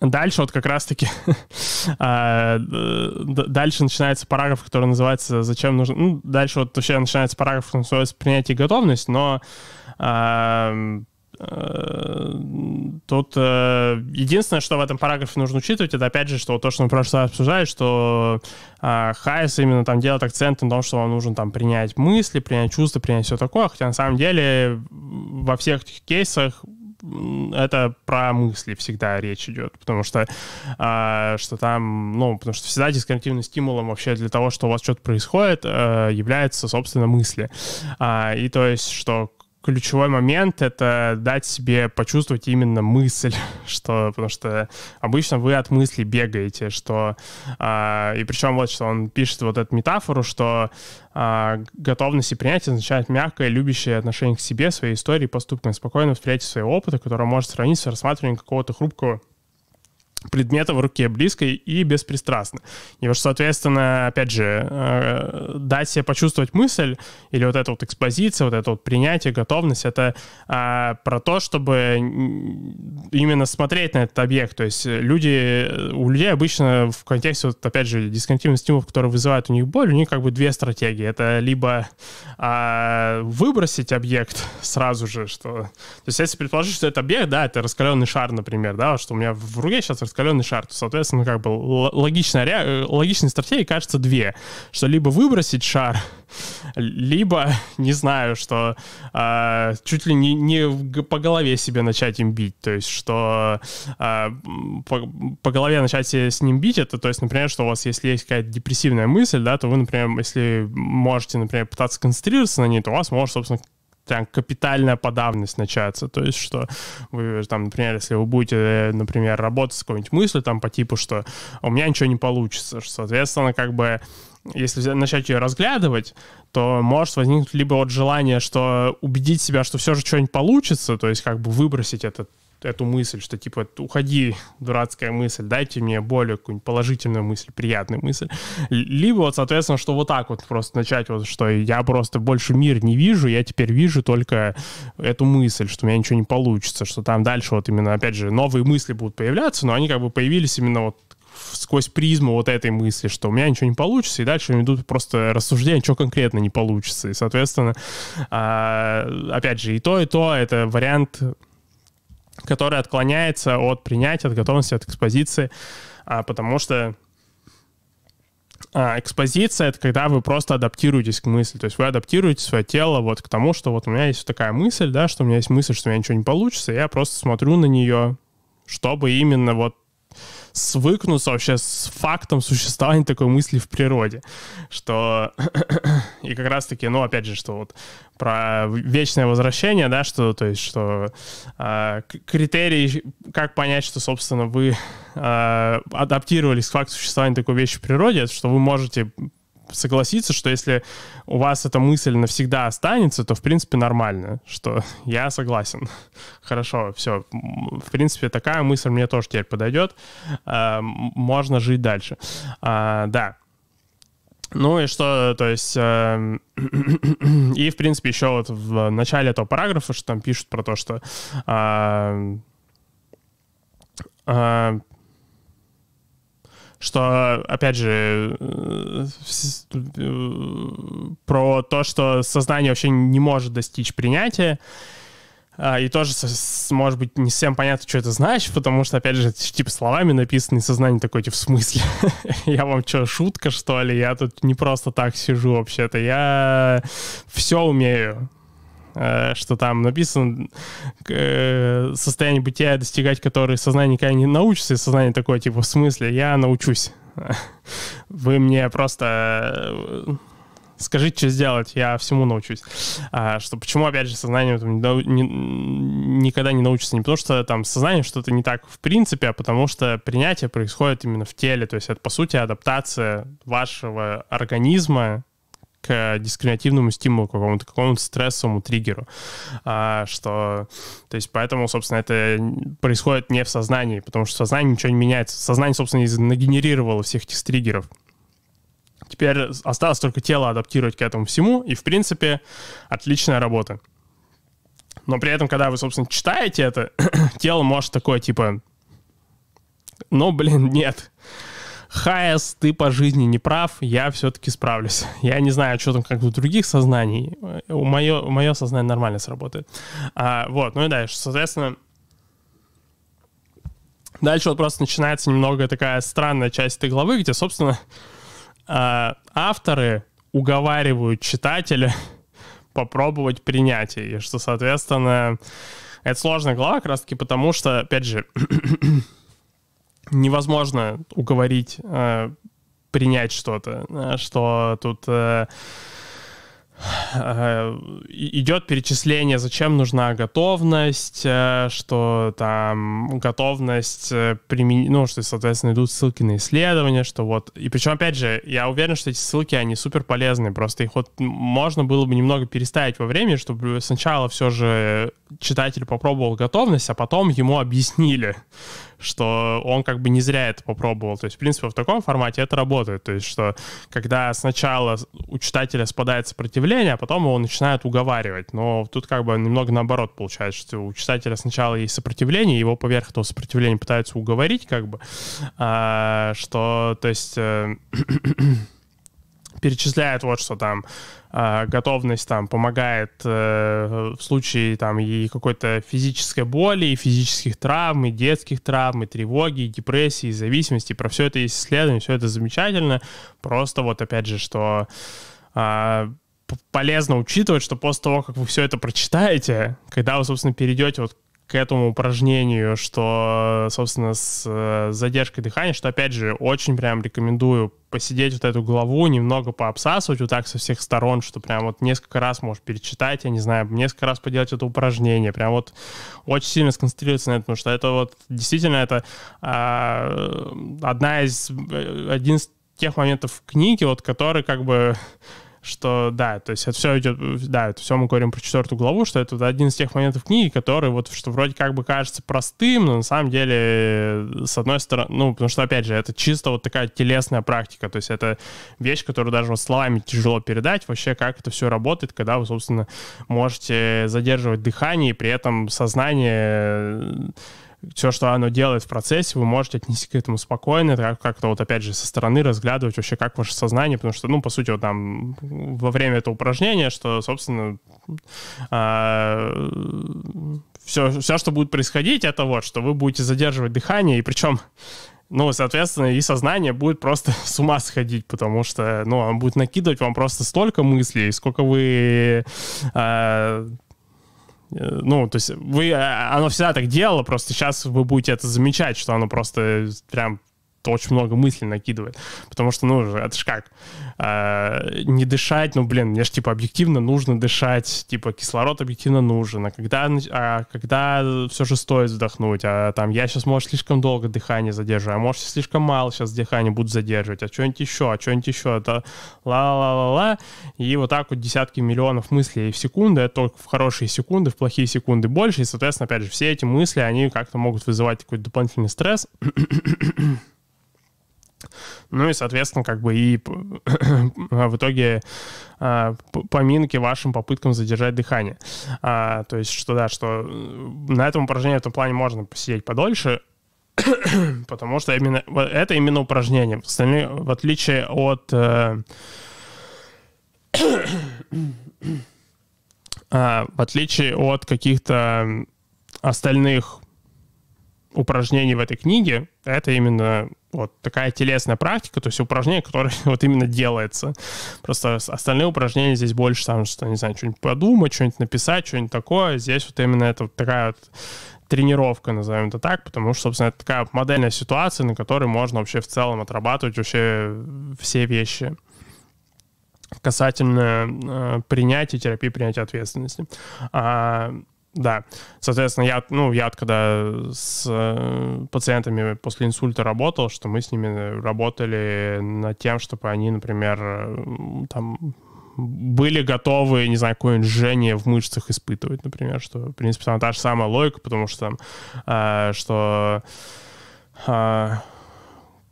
Дальше вот как раз-таки а, дальше начинается параграф, который называется «Зачем нужно...» Ну, дальше вот вообще начинается параграф, который называется «Принятие и готовность», но а, а, Тут э, единственное, что в этом параграфе нужно учитывать, это опять же, что то, что мы в прошлый раз обсуждали, что э, Хайс именно там делает акцент на том, что вам нужно там принять мысли, принять чувства, принять все такое, хотя на самом деле во всех этих кейсах это про мысли всегда речь идет, потому что, э, что там, ну, потому что всегда дисконтинуальным стимулом вообще для того, что у вас что-то происходит, э, является, собственно, мысли. А, и то есть, что ключевой момент — это дать себе почувствовать именно мысль, что, потому что обычно вы от мысли бегаете, что... А, и причем вот, что он пишет вот эту метафору, что а, готовность и принятие означает мягкое, любящее отношение к себе, своей истории, поступкам, спокойное восприятие своего опыта, которое может сравниться с рассматриванием какого-то хрупкого предмета в руке близко и беспристрастно. И вот, соответственно, опять же, э, дать себе почувствовать мысль или вот эта вот экспозиция, вот это вот принятие, готовность, это э, про то, чтобы именно смотреть на этот объект. То есть люди, у людей обычно в контексте, вот, опять же, дисконтинуальных стимулов, которые вызывают у них боль, у них как бы две стратегии. Это либо э, выбросить объект сразу же, что... То есть если предположить, что это объект, да, это раскаленный шар, например, да, что у меня в руке сейчас раскаленный шар. То, соответственно, как бы логичная, ре... логичной стратегии кажется две. Что либо выбросить шар, либо, не знаю, что э, чуть ли не, не по голове себе начать им бить. То есть, что э, по, по голове начать с ним бить, это, то есть, например, что у вас, если есть какая-то депрессивная мысль, да, то вы, например, если можете, например, пытаться концентрироваться на ней, то у вас может, собственно, прям капитальная подавленность начаться. То есть, что вы там, например, если вы будете, например, работать с какой-нибудь мыслью там по типу, что у меня ничего не получится, соответственно, как бы если начать ее разглядывать, то может возникнуть либо вот желание, что убедить себя, что все же что-нибудь получится, то есть как бы выбросить этот эту мысль, что типа уходи, дурацкая мысль, дайте мне более какую-нибудь положительную мысль, приятную мысль. Либо вот, соответственно, что вот так вот просто начать, вот, что я просто больше мир не вижу, я теперь вижу только эту мысль, что у меня ничего не получится, что там дальше вот именно, опять же, новые мысли будут появляться, но они как бы появились именно вот сквозь призму вот этой мысли, что у меня ничего не получится, и дальше идут просто рассуждения, что конкретно не получится. И, соответственно, а, опять же, и то, и то — это вариант который отклоняется от принятия, от готовности, от экспозиции, а, потому что а, экспозиция — это когда вы просто адаптируетесь к мысли, то есть вы адаптируете свое тело вот к тому, что вот у меня есть такая мысль, да, что у меня есть мысль, что у меня ничего не получится, я просто смотрю на нее, чтобы именно вот свыкнуться вообще с фактом существования такой мысли в природе, что и как раз-таки, ну, опять же, что вот про вечное возвращение, да, что, то есть, что э, критерий, как понять, что, собственно, вы э, адаптировались к факту существования такой вещи в природе, это что вы можете согласиться, что если у вас эта мысль навсегда останется, то, в принципе, нормально, что я согласен. Хорошо, все. В принципе, такая мысль мне тоже теперь подойдет. А, можно жить дальше. А, да. Ну и что, то есть, э, и, в принципе, еще вот в начале этого параграфа, что там пишут про то, что э, что, опять же, про то, что сознание вообще не может достичь принятия, а, и тоже, может быть, не всем понятно, что это значит, потому что, опять же, типа словами написано, и сознание такое, типа, в смысле? я вам что, шутка, что ли? Я тут не просто так сижу вообще-то. Я все умею. Э, что там написано э, состояние бытия, достигать которое сознание никогда не научится, и сознание такое, типа, в смысле, я научусь. Вы мне просто э, скажите, что сделать, я всему научусь. А, что почему, опять же, сознание не, никогда не научится? Не потому что там сознание что-то не так в принципе, а потому что принятие происходит именно в теле. То есть это, по сути, адаптация вашего организма к дискриминативному стимулу, какому-то какому-то стрессовому триггеру. А, что, то есть, поэтому, собственно, это происходит не в сознании, потому что сознание ничего не меняется. Сознание, собственно, нагенерировало всех этих триггеров. Теперь осталось только тело адаптировать к этому всему, и, в принципе, отличная работа. Но при этом, когда вы, собственно, читаете это, тело может такое, типа, ну, блин, нет. Хайас, ты по жизни не прав, я все-таки справлюсь. Я не знаю, что там как у других сознаний. Мое, мое сознание нормально сработает. А, вот, ну и дальше. Соответственно, дальше вот просто начинается немного такая странная часть этой главы, где, собственно, а, авторы уговаривают читателя попробовать принятие. И что, соответственно, это сложная глава как раз-таки потому, что, опять же, невозможно уговорить э, принять что-то, э, что тут э, Э, идет перечисление, зачем нужна готовность, э, что там готовность применить, ну, что, соответственно, идут ссылки на исследования, что вот, и причем, опять же, я уверен, что эти ссылки, они супер полезные, просто их вот можно было бы немного переставить во времени, чтобы сначала все же читатель попробовал готовность, а потом ему объяснили, что он как бы не зря это попробовал. То есть, в принципе, в таком формате это работает. То есть, что когда сначала у читателя спадает сопротивление, а потом его начинают уговаривать. Но тут как бы немного наоборот получается, что у читателя сначала есть сопротивление, его поверх этого сопротивления пытаются уговорить, как бы, а, что, то есть... Перечисляет вот что там э, готовность там помогает э, в случае там и какой-то физической боли, и физических травм, и детских травм, и тревоги, и депрессии, и зависимости. Про все это есть исследование, все это замечательно. Просто вот опять же, что э, полезно учитывать, что после того, как вы все это прочитаете, когда вы, собственно, перейдете вот к этому упражнению, что, собственно, с э, задержкой дыхания, что, опять же, очень прям рекомендую посидеть вот эту главу, немного пообсасывать вот так со всех сторон, что прям вот несколько раз можешь перечитать, я не знаю, несколько раз поделать это упражнение, прям вот очень сильно сконцентрироваться на этом, потому что это вот действительно это а, одна из, э, один из тех моментов в книге, вот которые как бы что да, то есть это все идет, да, это все мы говорим про четвертую главу, что это один из тех моментов книги, который вот, что вроде как бы кажется простым, но на самом деле, с одной стороны, ну, потому что, опять же, это чисто вот такая телесная практика, то есть это вещь, которую даже вот словами тяжело передать, вообще как это все работает, когда вы, собственно, можете задерживать дыхание и при этом сознание все, что оно делает в процессе, вы можете отнести к этому спокойно, как-то вот опять же со стороны разглядывать вообще, как ваше сознание, потому что, ну, по сути, вот там во время этого упражнения, что, собственно, а, все, все, что будет происходить, это вот, что вы будете задерживать дыхание, и причем ну, соответственно, и сознание будет просто с ума сходить, потому что, ну, он будет накидывать вам просто столько мыслей, сколько вы Э, ну, то есть вы, э, оно всегда так делало, просто сейчас вы будете это замечать, что оно просто прям очень много мыслей накидывает. Потому что, ну, это ж как? Э, не дышать, ну, блин, мне же, типа, объективно нужно дышать, типа, кислород объективно нужен. А когда, а когда все же стоит вздохнуть? А там я сейчас, может, слишком долго дыхание задерживаю, а может, слишком мало сейчас дыхание буду задерживать, а что-нибудь еще, а что-нибудь еще, это ла-ла-ла-ла. И вот так вот десятки миллионов мыслей в секунду, это только в хорошие секунды, в плохие секунды больше, и, соответственно, опять же, все эти мысли, они как-то могут вызывать такой дополнительный стресс. Ну и, соответственно, как бы и в итоге а, поминки вашим попыткам задержать дыхание. А, то есть, что да, что на этом упражнении в этом плане можно посидеть подольше, потому что именно это именно упражнение. В отличие от э, а, в отличие от каких-то остальных упражнений в этой книге, это именно вот такая телесная практика, то есть упражнение, которое вот именно делается. Просто остальные упражнения здесь больше там, что, не знаю, что-нибудь подумать, что-нибудь написать, что-нибудь такое. Здесь вот именно это вот такая вот тренировка, назовем это так, потому что, собственно, это такая модельная ситуация, на которой можно вообще в целом отрабатывать вообще все вещи касательно э, принятия, терапии, принятия ответственности. А, да, соответственно, я, ну, я когда с э, пациентами после инсульта работал, что мы с ними работали над тем, чтобы они, например, там были готовы, не знаю, какое-нибудь жжение в мышцах испытывать, например, что, в принципе, там та же самая логика, потому что там, э, что э,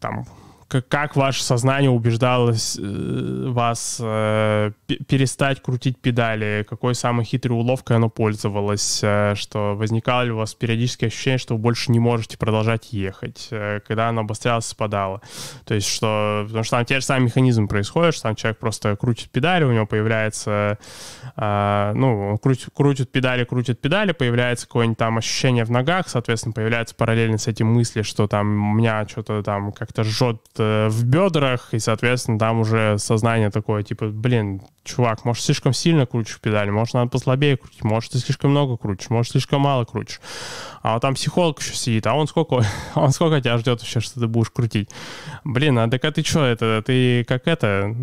там как ваше сознание убеждало э, вас э, перестать крутить педали, какой самой хитрой уловкой оно пользовалось, э, что возникало ли у вас периодически ощущение, что вы больше не можете продолжать ехать, когда оно обострялось, спадало. То есть, что... Потому что там те же самые механизмы происходят, что там человек просто крутит педали, у него появляется... Ну, он крутит, крутит педали, крутит педали, появляется какое-нибудь там ощущение в ногах, соответственно, появляется параллельно с этим мысли, что там у меня что-то там как-то жжет Э, в бедрах, и, соответственно, там уже сознание такое, типа, блин, чувак, может, слишком сильно крутишь педали, может, надо послабее крутить, может, ты слишком много крутишь, может, слишком мало крутишь. А вот там психолог еще сидит, а он сколько, он сколько тебя ждет вообще, что ты будешь крутить? Блин, а так а ты что, это, ты как это,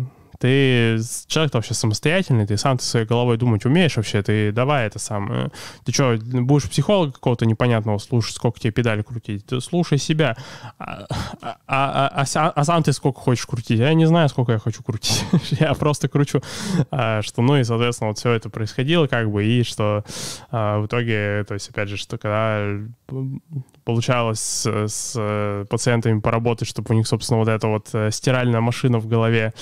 ты человек вообще самостоятельный, ты сам ты своей головой думать умеешь вообще, ты давай это сам. Э, ты что, будешь психолога какого-то непонятного слушать, сколько тебе педали крутить? Ты слушай себя. А, а, а, а, а сам ты сколько хочешь крутить? Я не знаю, сколько я хочу крутить. я просто кручу. А, что, ну и, соответственно, вот все это происходило как бы, и что а, в итоге, то есть, опять же, что когда получалось с, с пациентами поработать, чтобы у них, собственно, вот эта вот э, стиральная машина в голове,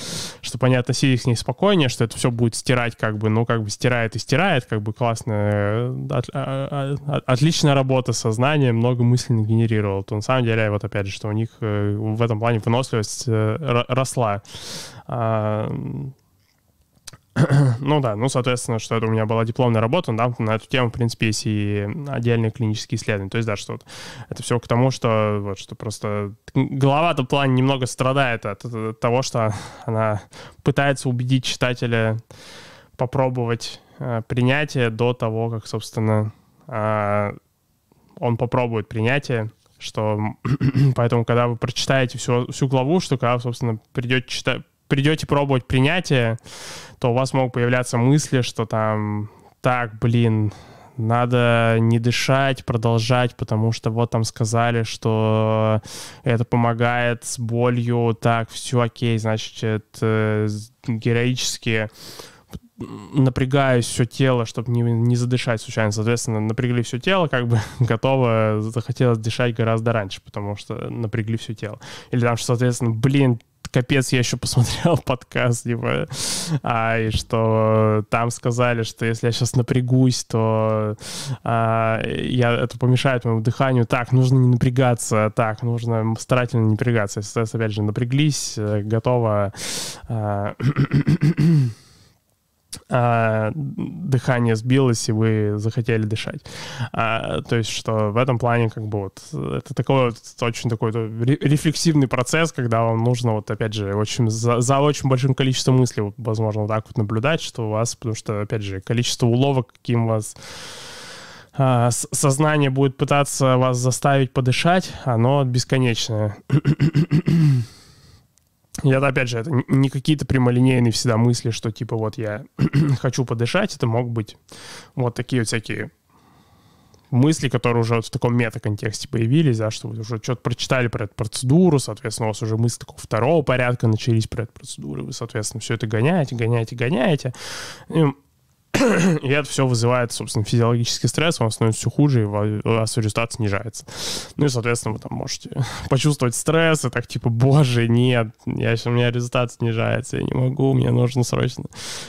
чтобы они относились к ней спокойнее, что это все будет стирать как бы, ну, как бы стирает и стирает, как бы классная, э, от, а, а, отличная работа сознания, много мыслей генерировал. То на самом деле, вот опять же, что у них э, в этом плане выносливость росла. Ну да, ну, соответственно, что это у меня была дипломная работа, да, на эту тему, в принципе, есть и отдельные клинические исследования. То есть, да, что вот, это все к тому, что вот, что просто голова в плане немного страдает от, от того, что она пытается убедить читателя попробовать э, принятие до того, как, собственно, э, он попробует принятие, что поэтому, когда вы прочитаете всю, всю главу, что когда, собственно, придете читать придете пробовать принятие, то у вас могут появляться мысли, что там, так, блин, надо не дышать, продолжать, потому что вот там сказали, что это помогает с болью, так, все окей, значит, это героически напрягаюсь все тело, чтобы не, не задышать случайно. Соответственно, напрягли все тело, как бы готово, захотелось дышать гораздо раньше, потому что напрягли все тело. Или там, что, соответственно, блин, капец, я еще посмотрел подкаст, типа, а, и что там сказали, что если я сейчас напрягусь, то а, я, это помешает моему дыханию. Так, нужно не напрягаться, так, нужно старательно не напрягаться. Если, опять же, напряглись, э, готово а, а, дыхание сбилось, и вы захотели дышать. А, то есть, что в этом плане, как бы вот, это такой вот очень такой рефлексивный процесс, когда вам нужно, вот, опять же, очень, за, за очень большим количеством мыслей, возможно, вот так вот наблюдать, что у вас, потому что, опять же, количество уловок, каким у вас а, сознание будет пытаться вас заставить подышать, оно бесконечное. И это, опять же, это не какие-то прямолинейные всегда мысли, что типа вот я хочу подышать, это могут быть вот такие вот всякие мысли, которые уже вот в таком мета-контексте появились, да, что вы уже что-то прочитали про эту процедуру, соответственно, у вас уже мысли такого второго порядка начались про эту процедуру, вы, соответственно, все это гоняете, гоняете, гоняете. И и это все вызывает, собственно, физиологический стресс, вам становится все хуже, и у вас результат снижается. Ну и, соответственно, вы там можете почувствовать стресс, и так типа, боже, нет, я, у меня результат снижается, я не могу, мне нужно срочно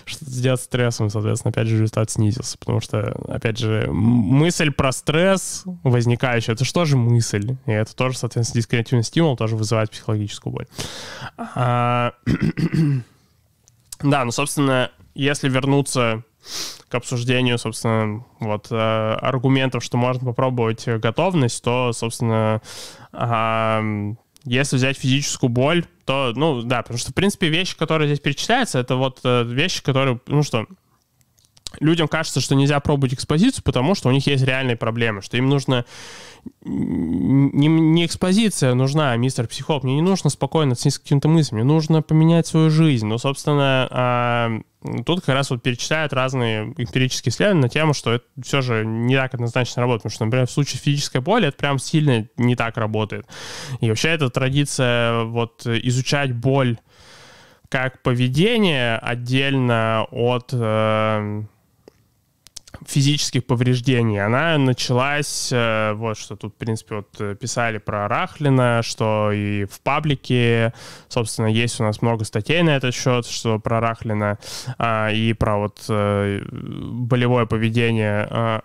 что-то сделать с стрессом, и, соответственно, опять же, результат снизился, потому что, опять же, мысль про стресс возникающая, это же мысль? И это тоже, соответственно, дискретивный стимул тоже вызывает психологическую боль. А... Да, ну, собственно, если вернуться к обсуждению, собственно, вот э, аргументов, что можно попробовать готовность, то, собственно, э, если взять физическую боль, то, ну, да, потому что, в принципе, вещи, которые здесь перечисляются, это вот э, вещи, которые, ну что, людям кажется, что нельзя пробовать экспозицию, потому что у них есть реальные проблемы, что им нужно не, не экспозиция нужна, а мистер психолог. Мне не нужно спокойно с каким-то мыслями, мне нужно поменять свою жизнь. Но, собственно, а, тут как раз вот перечисляют разные эмпирические исследования на тему, что это все же не так однозначно работает. Потому что, например, в случае физической боли это прям сильно не так работает. И вообще эта традиция вот изучать боль как поведение отдельно от э, физических повреждений, она началась, э, вот что тут, в принципе, вот э, писали про Рахлина, что и в паблике, собственно, есть у нас много статей на этот счет, что про Рахлина, а, и про вот э, болевое поведение, а,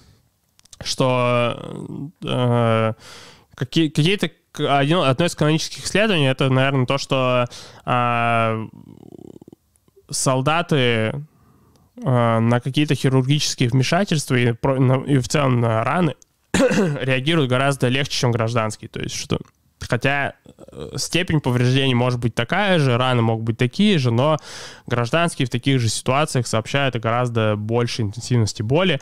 что какие, какие-то один, одно из канонических исследований это, наверное, то, что а, солдаты на какие-то хирургические вмешательства и, и в целом на раны реагируют гораздо легче, чем гражданские. То есть что Хотя э, степень повреждений может быть такая же, раны могут быть такие же, но гражданские в таких же ситуациях сообщают о гораздо большей интенсивности боли.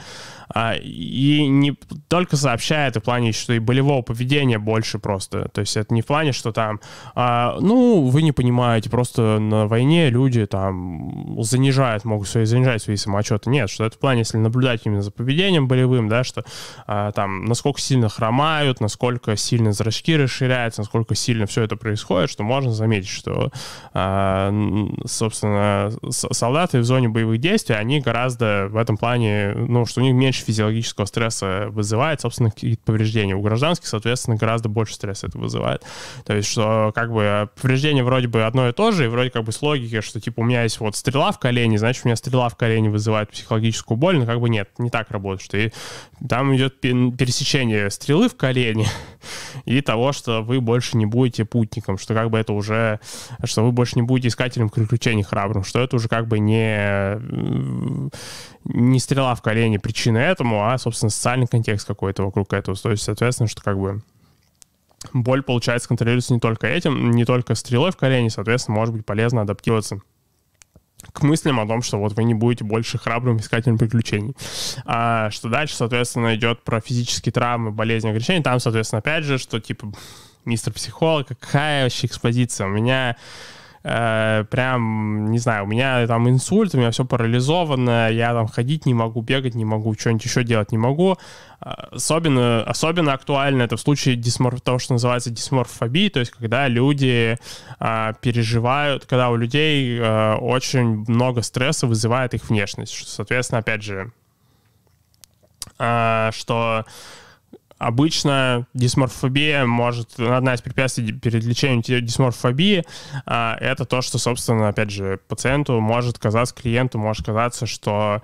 А, и не только сообщает в плане, что и болевого поведения больше просто. То есть это не в плане, что там, а, ну, вы не понимаете, просто на войне люди там занижают, могут свои, занижать свои самоотчеты. Нет, что это в плане, если наблюдать именно за поведением болевым, да, что а, там насколько сильно хромают, насколько сильно зрачки расширяются, насколько сильно все это происходит, что можно заметить, что, собственно, солдаты в зоне боевых действий, они гораздо в этом плане, ну, что у них меньше физиологического стресса вызывает, собственно, какие-то повреждения. У гражданских, соответственно, гораздо больше стресса это вызывает. То есть, что как бы повреждение вроде бы одно и то же, и вроде как бы с логики, что типа у меня есть вот стрела в колене, значит, у меня стрела в колене вызывает психологическую боль, но как бы нет, не так работает, что и там идет пересечение стрелы в колене и того, что вы больше не будете путником, что как бы это уже, что вы больше не будете искателем приключений храбрым, что это уже как бы не не стрела в колени причина этому, а, собственно, социальный контекст какой-то вокруг этого. То есть, соответственно, что как бы боль, получается, контролируется не только этим, не только стрелой в колени, соответственно, может быть полезно адаптироваться к мыслям о том, что вот вы не будете больше храбрым искателем приключений. А что дальше, соответственно, идет про физические травмы, болезни, ограничения. Там, соответственно, опять же, что типа мистер психолог, какая вообще экспозиция? У меня э, прям, не знаю, у меня там инсульт, у меня все парализовано, я там ходить не могу, бегать не могу, что-нибудь еще делать не могу. Особенно, особенно актуально это в случае дисморф, того, что называется дисморфобией, то есть когда люди а, переживают, когда у людей а, очень много стресса вызывает их внешность. Соответственно, опять же, а, что обычно дисморфобия может, одна из препятствий перед лечением дисморфобии, а, это то, что, собственно, опять же, пациенту может казаться, клиенту может казаться, что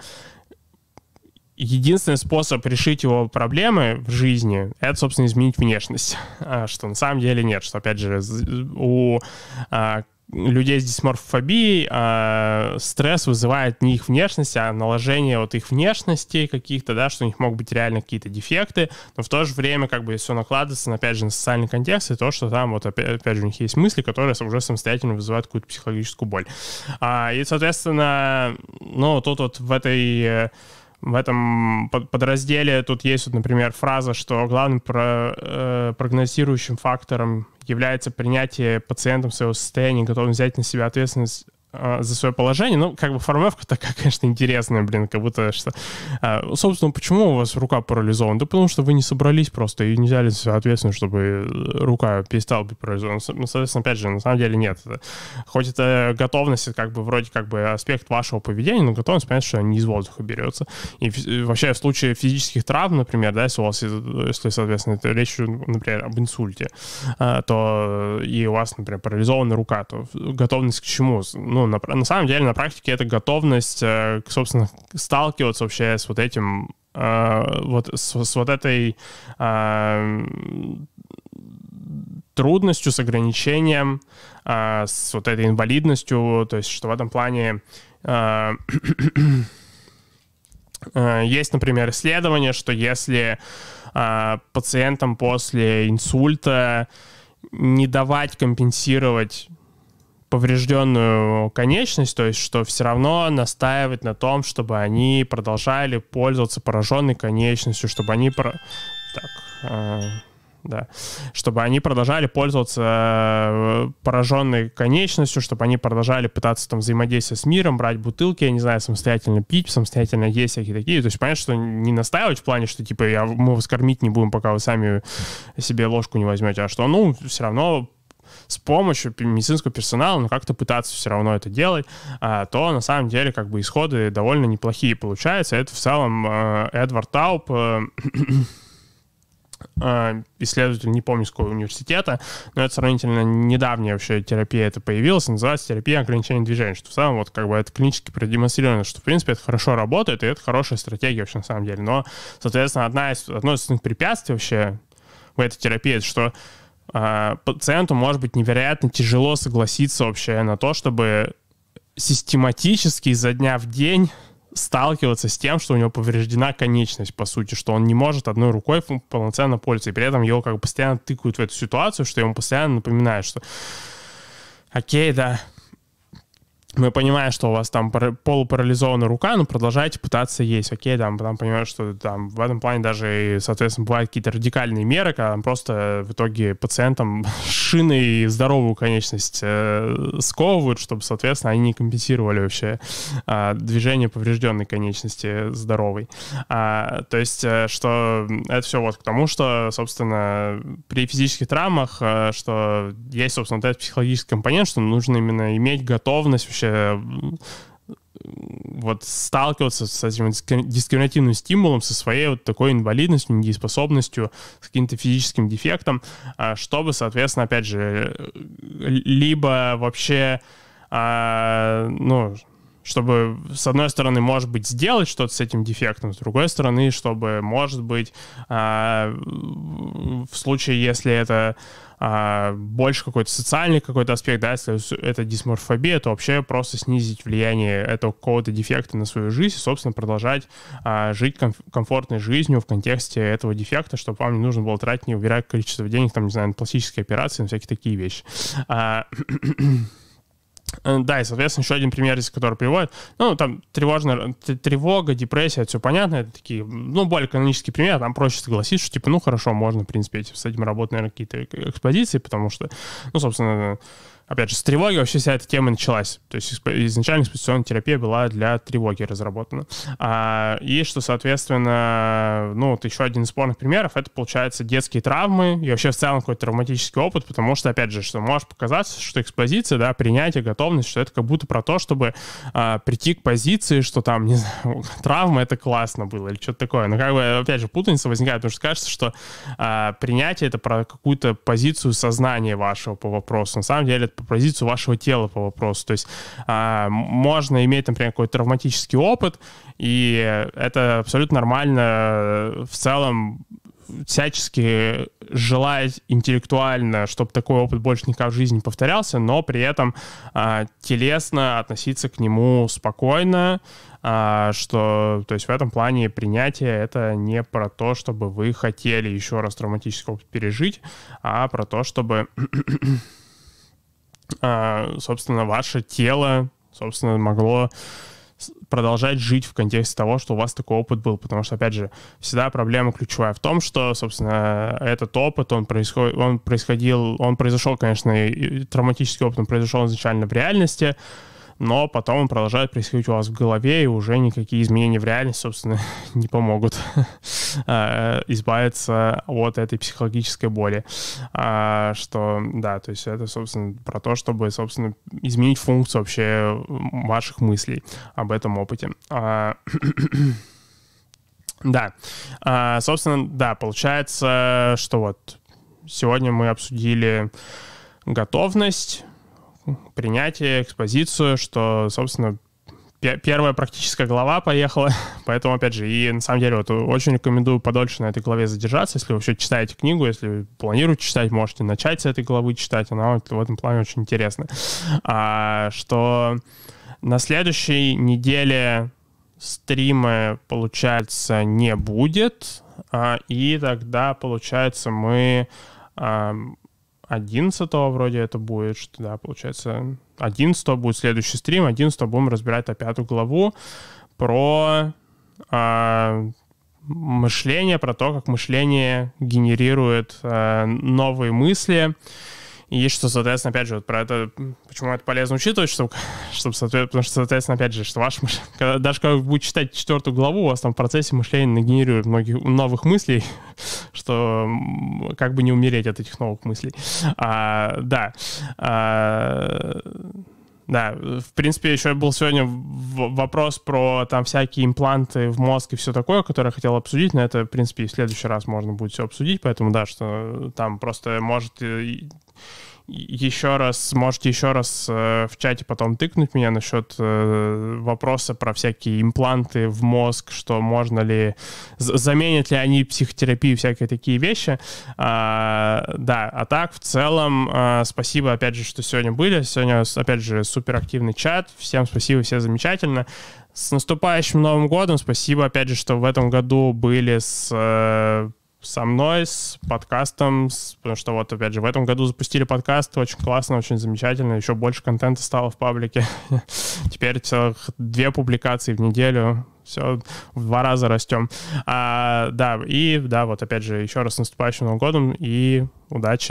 единственный способ решить его проблемы в жизни — это, собственно, изменить внешность. А, что на самом деле нет, что, опять же, у а, людей с дисморфобией а, стресс вызывает не их внешность, а наложение вот их внешности каких-то, да, что у них могут быть реально какие-то дефекты, но в то же время как бы все накладывается, опять же, на социальный контекст и то, что там вот опять, опять же у них есть мысли, которые уже самостоятельно вызывают какую-то психологическую боль. А, и, соответственно, ну, тут вот в этой в этом подразделе тут есть, вот, например, фраза, что главным про, э, прогнозирующим фактором является принятие пациентом своего состояния, готовность взять на себя ответственность за свое положение. Ну, как бы формулировка такая, конечно, интересная, блин, как будто что... А, собственно, почему у вас рука парализована? Да потому что вы не собрались просто и не взяли ответственность, чтобы рука перестала быть парализована. Ну, соответственно, опять же, на самом деле нет. Хоть это готовность, как бы вроде как бы аспект вашего поведения, но готовность, понятно, что не из воздуха берется. И вообще в случае физических травм, например, да, если у вас, если, соответственно, это речь, например, об инсульте, а, то и у вас, например, парализована рука, то готовность к чему? Ну, на, на самом деле на практике это готовность, э, собственно, сталкиваться вообще с вот этим, э, вот с, с вот этой э, трудностью, с ограничением, с вот этой инвалидностью, то есть что в этом плане есть, например, исследование, что если пациентам после инсульта не давать компенсировать поврежденную конечность, то есть что все равно настаивать на том, чтобы они продолжали пользоваться пораженной конечностью, чтобы они... Про... Так, э, да, чтобы они продолжали пользоваться э, пораженной конечностью, чтобы они продолжали пытаться там взаимодействовать с миром, брать бутылки, я не знаю, самостоятельно пить, самостоятельно есть всякие такие. То есть понятно, что не настаивать в плане, что типа я, мы вас кормить не будем, пока вы сами себе ложку не возьмете, а что, ну, все равно с помощью медицинского персонала, но как-то пытаться все равно это делать, а, то на самом деле как бы исходы довольно неплохие получаются. Это в целом э, Эдвард Тауп э, э, исследователь, не помню, какого университета, но это сравнительно недавняя вообще терапия это появилась, называется терапия ограничения движения, что в целом вот как бы это клинически продемонстрировано, что в принципе это хорошо работает, и это хорошая стратегия вообще на самом деле, но, соответственно, одна из, одно из препятствий вообще в этой терапии, это что а, пациенту может быть невероятно тяжело согласиться вообще на то, чтобы систематически изо дня в день сталкиваться с тем, что у него повреждена конечность, по сути, что он не может одной рукой полноценно пользоваться, и при этом его как бы постоянно тыкают в эту ситуацию, что ему постоянно напоминают, что окей, да, мы понимаем, что у вас там полупарализована рука, но продолжайте пытаться есть. Окей, там, там понимаю, что там в этом плане даже, соответственно, бывают какие-то радикальные меры, когда там просто в итоге пациентам шины здоровую конечность э, сковывают, чтобы, соответственно, они не компенсировали вообще э, движение поврежденной конечности здоровой. А, то есть, э, что это все вот к тому, что, собственно, при физических травмах, э, что есть, собственно, вот этот психологический компонент, что нужно именно иметь готовность вообще вообще вот сталкиваться с этим дискриминативным стимулом, со своей вот такой инвалидностью, недееспособностью, с каким-то физическим дефектом, а, чтобы, соответственно, опять же, либо вообще, а, ну, чтобы, с одной стороны, может быть, сделать что-то с этим дефектом, с другой стороны, чтобы, может быть, в случае, если это а, больше какой-то социальный какой-то аспект, да, если это дисморфобия, то вообще просто снизить влияние этого какого-то дефекта на свою жизнь и, собственно, продолжать а, жить комф- комфортной жизнью в контексте этого дефекта, чтобы вам не нужно было тратить неуверенное количество денег, там, не знаю, на пластические операции, на всякие такие вещи. А, да, и, соответственно, еще один пример, из которого приводят. Ну, там тревожная, тревога, депрессия, все понятно. Это такие, ну, более канонические примеры. Там проще согласиться, что, типа, ну, хорошо, можно, в принципе, с этим работать, наверное, какие-то экспозиции, потому что, ну, собственно, опять же, с тревоги вообще вся эта тема началась. То есть изначально экспозиционная терапия была для тревоги разработана. А, и что, соответственно, ну, вот еще один из спорных примеров, это, получается, детские травмы и вообще в целом какой-то травматический опыт, потому что, опять же, что может показаться, что экспозиция, да, принятие, готовность, что это как будто про то, чтобы а, прийти к позиции, что там, не знаю, травма — это классно было или что-то такое. Но как бы, опять же, путаница возникает, потому что кажется, что а, принятие — это про какую-то позицию сознания вашего по вопросу. На самом деле позицию вашего тела по вопросу. То есть а, можно иметь, например, какой-то травматический опыт, и это абсолютно нормально в целом всячески желать интеллектуально, чтобы такой опыт больше никогда в жизни не повторялся, но при этом а, телесно относиться к нему спокойно, а, что, то есть в этом плане принятие это не про то, чтобы вы хотели еще раз травматический опыт пережить, а про то, чтобы, собственно, ваше тело, собственно, могло продолжать жить в контексте того, что у вас такой опыт был. Потому что, опять же, всегда проблема ключевая в том, что, собственно, этот опыт, он, происход... он происходил, он произошел, конечно, травматический опыт, он произошел изначально в реальности, но потом он продолжает происходить у вас в голове, и уже никакие изменения в реальности, собственно, не помогут а, избавиться от этой психологической боли. А, что, да, то есть это, собственно, про то, чтобы, собственно, изменить функцию вообще ваших мыслей об этом опыте. А, да, собственно, да, получается, что вот сегодня мы обсудили готовность, принятие, экспозицию, что, собственно, первая практическая глава поехала, поэтому, опять же, и на самом деле вот очень рекомендую подольше на этой главе задержаться, если вы вообще читаете книгу, если планируете читать, можете начать с этой главы читать, она вот в этом плане очень интересна. А, что на следующей неделе стрима, получается, не будет, а, и тогда, получается, мы 11 вроде это будет, что, да, получается, 11 будет следующий стрим, 11 будем разбирать пятую главу про э, мышление, про то, как мышление генерирует э, новые мысли. И что, соответственно, опять же, вот про это, почему это полезно учитывать, чтобы, чтобы потому что, соответственно, опять же, что ваш когда, даже когда вы будете читать четвертую главу, у вас там в процессе мышления нагенерирует многих новых мыслей, что как бы не умереть от этих новых мыслей. А, да. А, да, в принципе, еще был сегодня вопрос про там всякие импланты в мозг и все такое, которое я хотел обсудить, но это, в принципе, в следующий раз можно будет все обсудить, поэтому да, что там просто может еще раз, можете еще раз э, в чате потом тыкнуть меня насчет э, вопроса про всякие импланты в мозг, что можно ли, заменят ли они психотерапию, всякие такие вещи. А, да, а так в целом а, спасибо, опять же, что сегодня были. Сегодня, опять же, суперактивный чат. Всем спасибо, все замечательно. С наступающим Новым годом. Спасибо, опять же, что в этом году были с э, со мной, с подкастом, с, потому что вот, опять же, в этом году запустили подкаст, очень классно, очень замечательно, еще больше контента стало в паблике. Теперь целых две публикации в неделю, все в два раза растем. А, да, и да, вот опять же, еще раз наступающим Новым годом и удачи.